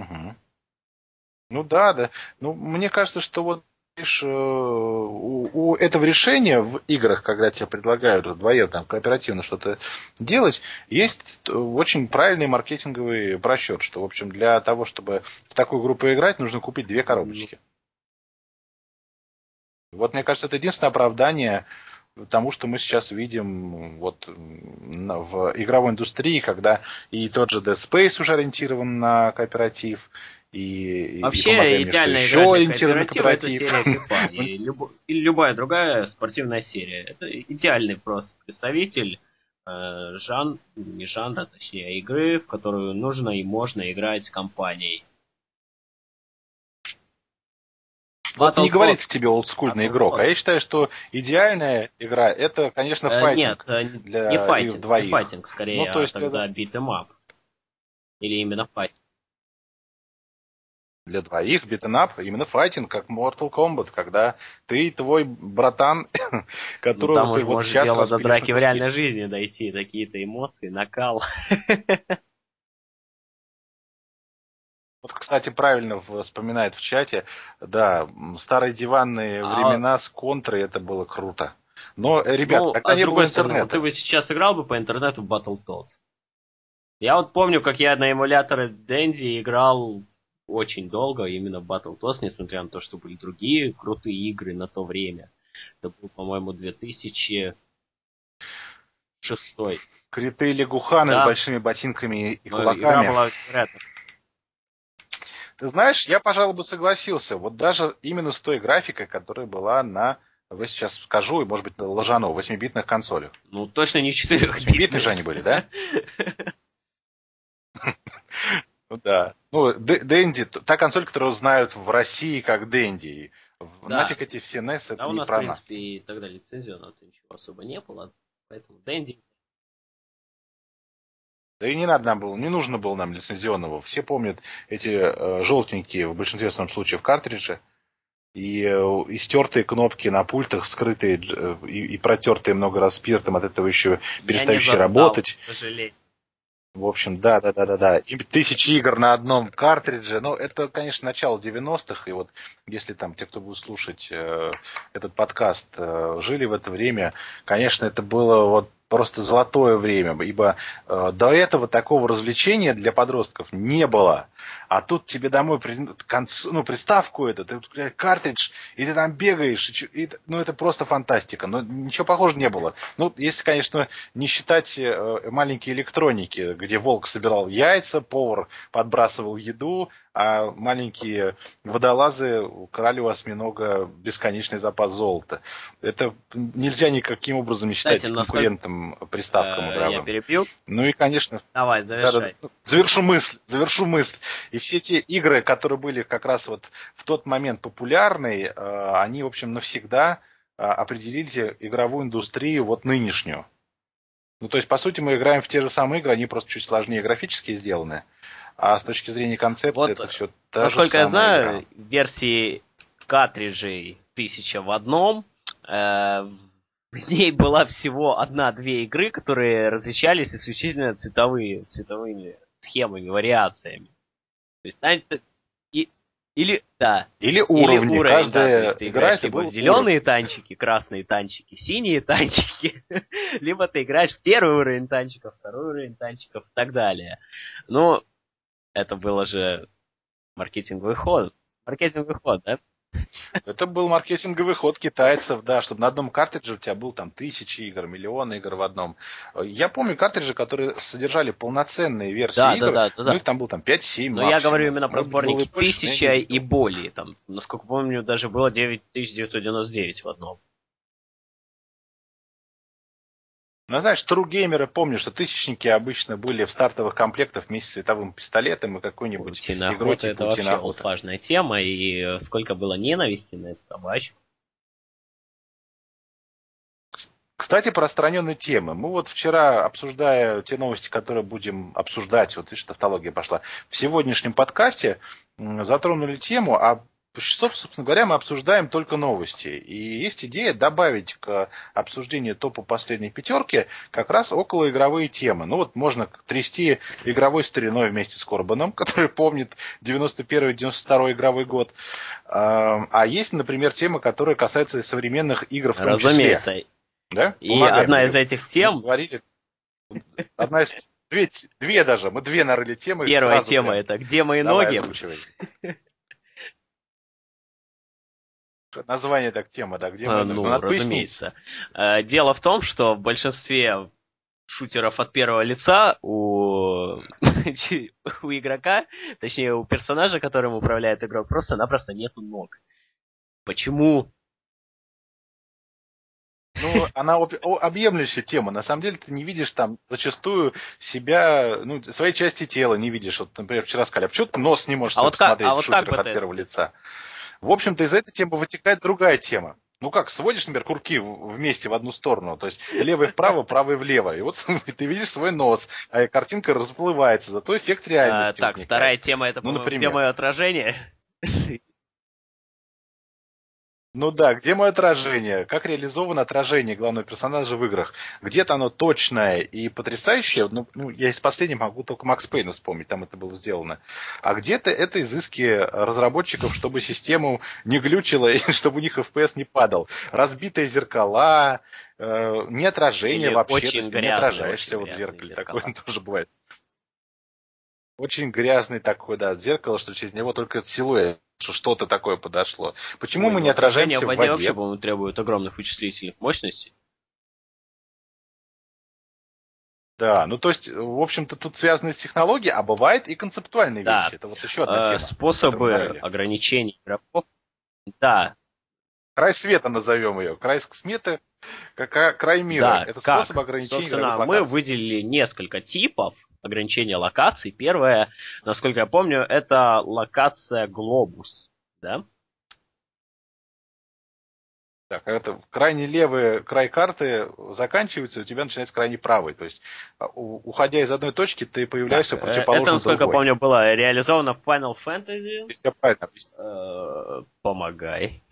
Угу. Ну да, да. Ну, мне кажется, что вот видишь, э, у, у этого решения в играх, когда тебе предлагают вдвоем там кооперативно что-то делать, есть очень правильный маркетинговый просчет, что, в общем, для того, чтобы в такую группу играть, нужно купить две коробочки. Вот, мне кажется, это единственное оправдание тому, что мы сейчас видим вот в игровой индустрии, когда и тот же Dead Space уже ориентирован на кооператив, и, Вообще и идеальная еще игра ориентирован на кооператив. Люб, или любая другая спортивная серия. Это идеальный просто представитель э, жан, не жанра, точнее, игры, в которую нужно и можно играть компанией. Вот не говорит в тебе олдскульный игрок, а я считаю, что идеальная игра это, конечно, э, файтинг. Нет, э, для не файтинг, двоих. не файтинг, скорее, ну, то есть а тогда это... beat em up. Или именно файтинг. Для двоих битэнап именно файтинг, как Mortal Kombat, когда ты и твой братан, которого ну, там ты вот сейчас дело до драки в реальной жизни дойти, такие-то эмоции, накал. Вот, кстати, правильно вспоминает в чате, да, старые диванные а... времена с контрой, это было круто. Но, э, ребят, ну, тогда а не было интернета. Ты бы сейчас играл бы по интернету в Battletoads? Я вот помню, как я на эмуляторе Dendy играл очень долго именно в Battletoads, несмотря на то, что были другие крутые игры на то время. Это был, по-моему, 2006. Крутые лягуханы да. с большими ботинками и кулаками. Игра была вероятно ты знаешь, я, пожалуй, бы согласился. Вот даже именно с той графикой, которая была на, вы сейчас скажу, и, может быть, на ложану, 8-битных консолях. Ну, точно не 4 8-битные же они были, да? Ну да. Ну, Дэнди, та консоль, которую знают в России как Дэнди. Нафиг эти все NES, это не про нас. в принципе, и тогда лицензионного-то ничего особо не было, поэтому Дэнди да и не надо нам было, не нужно было нам лицензионного. Все помнят эти э, желтенькие, в большинстве случаев, картриджи. И, э, и стертые кнопки на пультах, скрытые э, и, и протертые много раз спиртом, от этого еще перестающие работать. Сожалеть. В общем, да, да, да, да, да. И тысячи игр на одном картридже. Ну, это, конечно, начало 90-х. И вот если там те, кто будет слушать э, этот подкаст, э, жили в это время, конечно, это было вот просто золотое время, ибо э, до этого такого развлечения для подростков не было. А тут тебе домой при, конц, ну, приставку эту, ты картридж, и ты там бегаешь. И, ну, это просто фантастика. Но ничего похожего не было. Ну, если, конечно, не считать э, маленькие электроники, где волк собирал яйца, повар подбрасывал еду, а маленькие водолазы украли у осьминога бесконечный запас золота. Это нельзя никаким образом не считать Кстати, конкурентом приставкам э, игровым. Я перебью. Ну и, конечно... Давай, завершай. Да, да, завершу мысль, завершу мысль. И все те игры, которые были как раз вот в тот момент популярны, э, они, в общем, навсегда э, определили игровую индустрию вот нынешнюю. Ну, то есть, по сути, мы играем в те же самые игры, они просто чуть сложнее графически сделаны. А с точки зрения концепции вот, это все та Насколько я знаю, игра. версии картриджей тысяча в одном, э, в ней была всего одна-две игры, которые различались исключительно цветовые, цветовыми схемами, вариациями. То есть, и, или, да. Или уровни. Или уровень, Каждая да, ты игра играешь либо в зеленые уровень. танчики, красные танчики, синие танчики, либо ты играешь в первый уровень танчиков, второй уровень танчиков и так далее. Ну, это было же маркетинговый ход. Маркетинговый ход, да? Это был маркетинговый ход китайцев, да, чтобы на одном картридже у тебя был там тысячи игр, миллионы игр в одном. Я помню картриджи, которые содержали полноценные версии да, игр, да, да, да, ну их там был там 5-7 Но я говорю именно про сборники тысяча и более. Там, насколько помню, даже было 9999 в одном. Ну, знаешь, тру-геймеры помню, что тысячники обычно были в стартовых комплектах вместе с световым пистолетом и какой-нибудь Утиная игрой типа это вообще охота. важная тема, и э, сколько было ненависти на эту собачку. Кстати, про отстраненные темы. Мы вот вчера, обсуждая те новости, которые будем обсуждать, вот видишь, тавтология пошла, в сегодняшнем подкасте затронули тему, а Собственно говоря, мы обсуждаем только новости. И есть идея добавить к обсуждению топа последней пятерки как раз околоигровые темы. Ну вот можно трясти игровой стариной вместе с Корбаном, который помнит 91-92 игровой год. А есть, например, темы, которые касаются современных игр в том Разумеется. числе. Да? И Помогаем. одна из этих тем... Говорили. Одна из... Две, две даже, мы две нарыли темы. Первая тема это «Где мои Давай ноги?» Название так тема, да, где а, мы, ну, надо разумеется. Пояснить. Дело в том, что в большинстве шутеров от первого лица у, у игрока, точнее у персонажа, которым управляет игрок, просто-напросто нету ног. Почему? Ну, она объемлющая тема. На самом деле ты не видишь там зачастую себя, ну, своей части тела не видишь. Вот, например, вчера сказали, а почему ты нос не можешь а вот посмотреть как, а в вот шутерах от первого лица? В общем-то, из этой темы вытекает другая тема. Ну как, сводишь, например, курки вместе в одну сторону, то есть левый вправо, правый влево, и вот ты видишь свой нос, а картинка расплывается, зато эффект реальности а, Так, возникает. вторая тема это, ну, например, тема отражения. Ну да, где мое отражение? Как реализовано отражение главного персонажа в играх? Где-то оно точное и потрясающее. Ну, ну, я из последнего могу только Макс Пейна вспомнить, там это было сделано. А где-то это изыски разработчиков, чтобы систему не глючило и чтобы у них FPS не падал. Разбитые зеркала, э, не отражение Или вообще, есть ты не отражаешься вот в зеркале. Такое тоже бывает. Очень грязный такой, да, зеркало, что через него только силуэт что что-то такое подошло. Почему Ой, мы не отражаемся в воде? вообще, по-моему, требует огромных вычислительных мощностей. Да, ну то есть, в общем-то, тут связаны с технологией, а бывает и концептуальные да. вещи. Это вот еще одна э, тема. Способы ограничений игроков. Да. Край света назовем ее. Край сметы, как край мира. Да, Это как? способ ограничения Собственно, мы выделили несколько типов ограничения локаций. Первое, насколько я помню, это локация Глобус, да? Так, это крайне левый край карты заканчивается, у тебя начинается крайне правый. То есть, а, уходя из одной точки, ты появляешься так, противоположно Это, насколько другой. помню, было реализовано в Final Fantasy. Все правильно э, Помогай.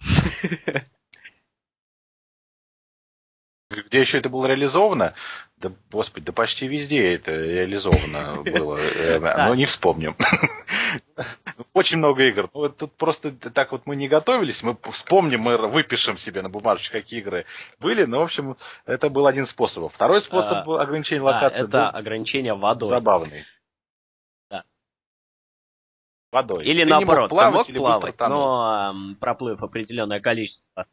Где еще это было реализовано? Да, господи, да почти везде это реализовано было, э, но не вспомним. Очень много игр. Ну, тут просто так вот мы не готовились, мы вспомним, мы выпишем себе на бумажечке, какие игры были, но, в общем, это был один способ. Второй способ а, ограничения локации Это ограничение водой. Забавный. Водой. Или ты наоборот, плавать, ты мог или плавать, но проплыв определенное количество.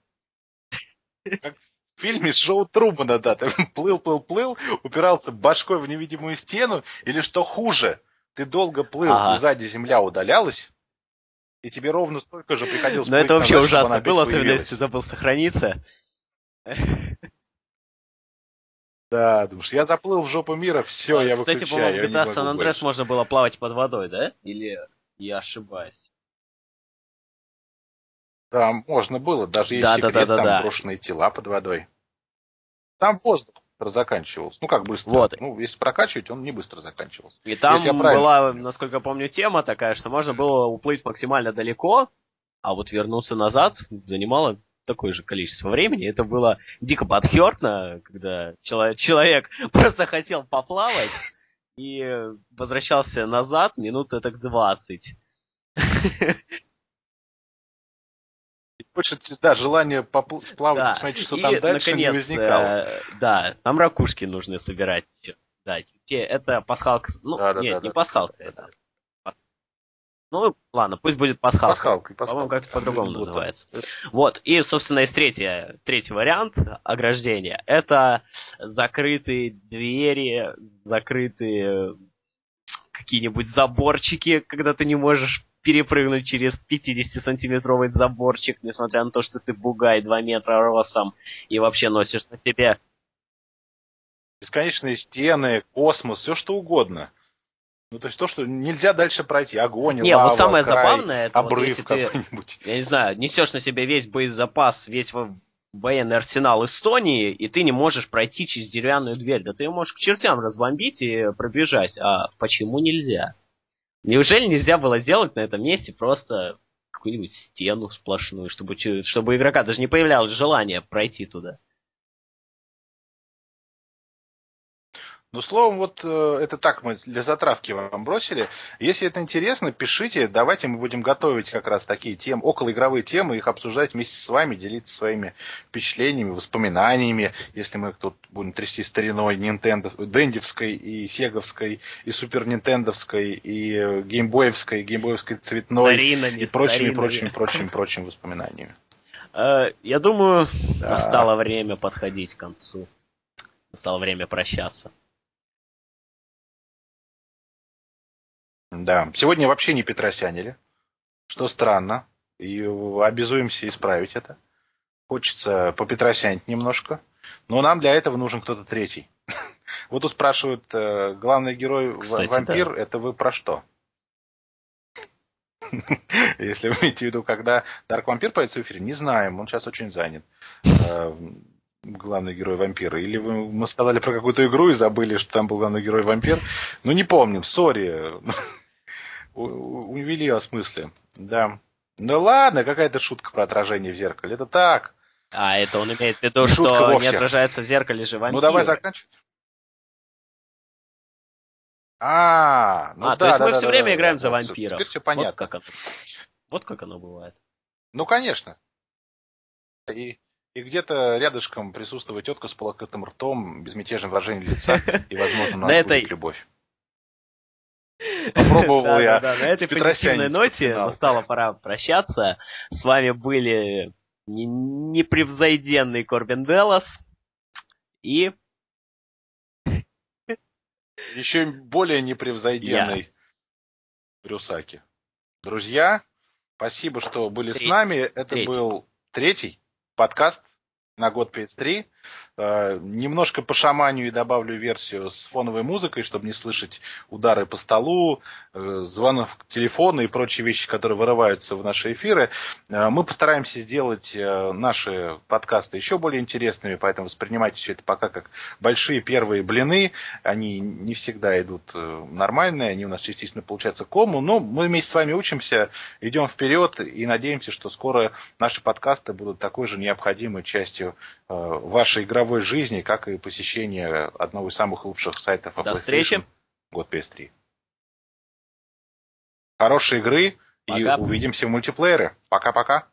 Как в фильме Шоу Трумана, да, ты плыл, плыл, плыл, упирался башкой в невидимую стену, или что хуже, ты долго плыл, ага. и сзади земля удалялась, и тебе ровно столько же приходилось Но это вообще назад, ужасно было, особенно если ты забыл сохраниться. Да, думаешь, я заплыл в жопу мира, все, я выключаю. Кстати, по-моему, в GTA San Andreas можно было плавать под водой, да? Или Я ошибаюсь. Да, можно было, даже есть Да, да, секрет, да, да, там да. брошенные тела под водой. Там воздух быстро заканчивался. Ну, как быстро? Вот. Ну, если прокачивать, он не быстро заканчивался. И там правильно была, насколько я помню, тема такая, что можно было уплыть максимально далеко, а вот вернуться назад занимало такое же количество времени. Это было дико подхертно, когда чело- человек просто хотел поплавать и возвращался назад минут так 20. Больше, да, желание попл- сплавать, Да. посмотреть, что И, там дальше, не наконец, возникало. э, да, там ракушки нужно собирать. Да, те, это пасхалка. Ну, Да, да, нет, да, не да. пасхалка. Да, это. Ну, ладно, пусть будет пасхалка. Пасхалкой, пасхалкой. По-моему, как-то по-другому Вот называется. Вот, и, собственно, есть третья, третий вариант ограждения. Это закрытые двери, закрытые какие-нибудь заборчики, когда ты не можешь перепрыгнуть через 50-сантиметровый заборчик, несмотря на то, что ты бугай 2 метра ростом и вообще носишь на себе. Бесконечные стены, космос, все что угодно. Ну, то есть то, что нельзя дальше пройти. Огонь, Не, лава, вот самое край, забавное, это вот обрыв ты, какой-нибудь. я не знаю, несешь на себе весь боезапас, весь во- военный арсенал Эстонии, и ты не можешь пройти через деревянную дверь. Да ты ее можешь к чертям разбомбить и пробежать. А почему нельзя? Неужели нельзя было сделать на этом месте просто какую-нибудь стену сплошную, чтобы, чтобы у игрока даже не появлялось желания пройти туда? Ну, словом, вот э, это так мы для затравки вам бросили. Если это интересно, пишите, давайте мы будем готовить как раз такие темы, околоигровые темы, их обсуждать вместе с вами, делиться своими впечатлениями, воспоминаниями, если мы тут будем трясти стариной Nintendo, Дендевской и Сеговской, и Супер Нинтендовской, и Геймбоевской, Геймбоевской цветной, Старинами, и прочими, старинами. прочими, прочими, прочими воспоминаниями. Э, Я думаю, Да. настало время подходить к концу. Настало время прощаться. Да. Сегодня вообще не Петросянили, что странно. И обязуемся исправить это. Хочется попетросянить немножко. Но нам для этого нужен кто-то третий. Вот тут спрашивают, э, главный герой Кстати, вампир, это вы про что? Если вы имеете в виду, когда Дарк Вампир появится в эфире, не знаем, он сейчас очень занят. Э, Главный герой вампира. Или вы, мы сказали про какую-то игру и забыли, что там был главный герой вампир. Ну, не помним, сори. Увели о смысле. Да. Ну ладно, какая-то шутка про отражение в зеркале. Это так. А, это он имеет в виду, Шутка что не вовсе. отражается в зеркале же вампир. Ну давай заканчивать. А, ну а, да, то есть да, мы да, все да, время да, играем да, за вампиров. Теперь все Вот понятно. как оно. Вот как оно бывает. Ну, конечно. И, и где-то рядышком присутствует тетка с полокрытым ртом, безмятежным выражением лица, и, возможно, у нас будет любовь. Попробовал я да, На этой позитивной ноте настала пора прощаться. С вами были не- непревзойденный Корбин Делос и еще более непревзойденный Брюсаки. Друзья, спасибо, что были с нами. Это был третий подкаст на год PS3. Э, немножко по шаманию и добавлю версию с фоновой музыкой, чтобы не слышать удары по столу, э, звонок телефона и прочие вещи, которые вырываются в наши эфиры. Э, мы постараемся сделать наши подкасты еще более интересными, поэтому воспринимайте все это пока как большие первые блины. Они не всегда идут нормальные, они у нас частично получаются кому, но мы вместе с вами учимся, идем вперед и надеемся, что скоро наши подкасты будут такой же необходимой частью э, вашей игровой жизни, как и посещение одного из самых лучших сайтов по До PlayStation, встречи. Год PS3. Хорошей игры и Пока. увидимся в мультиплеере. Пока-пока.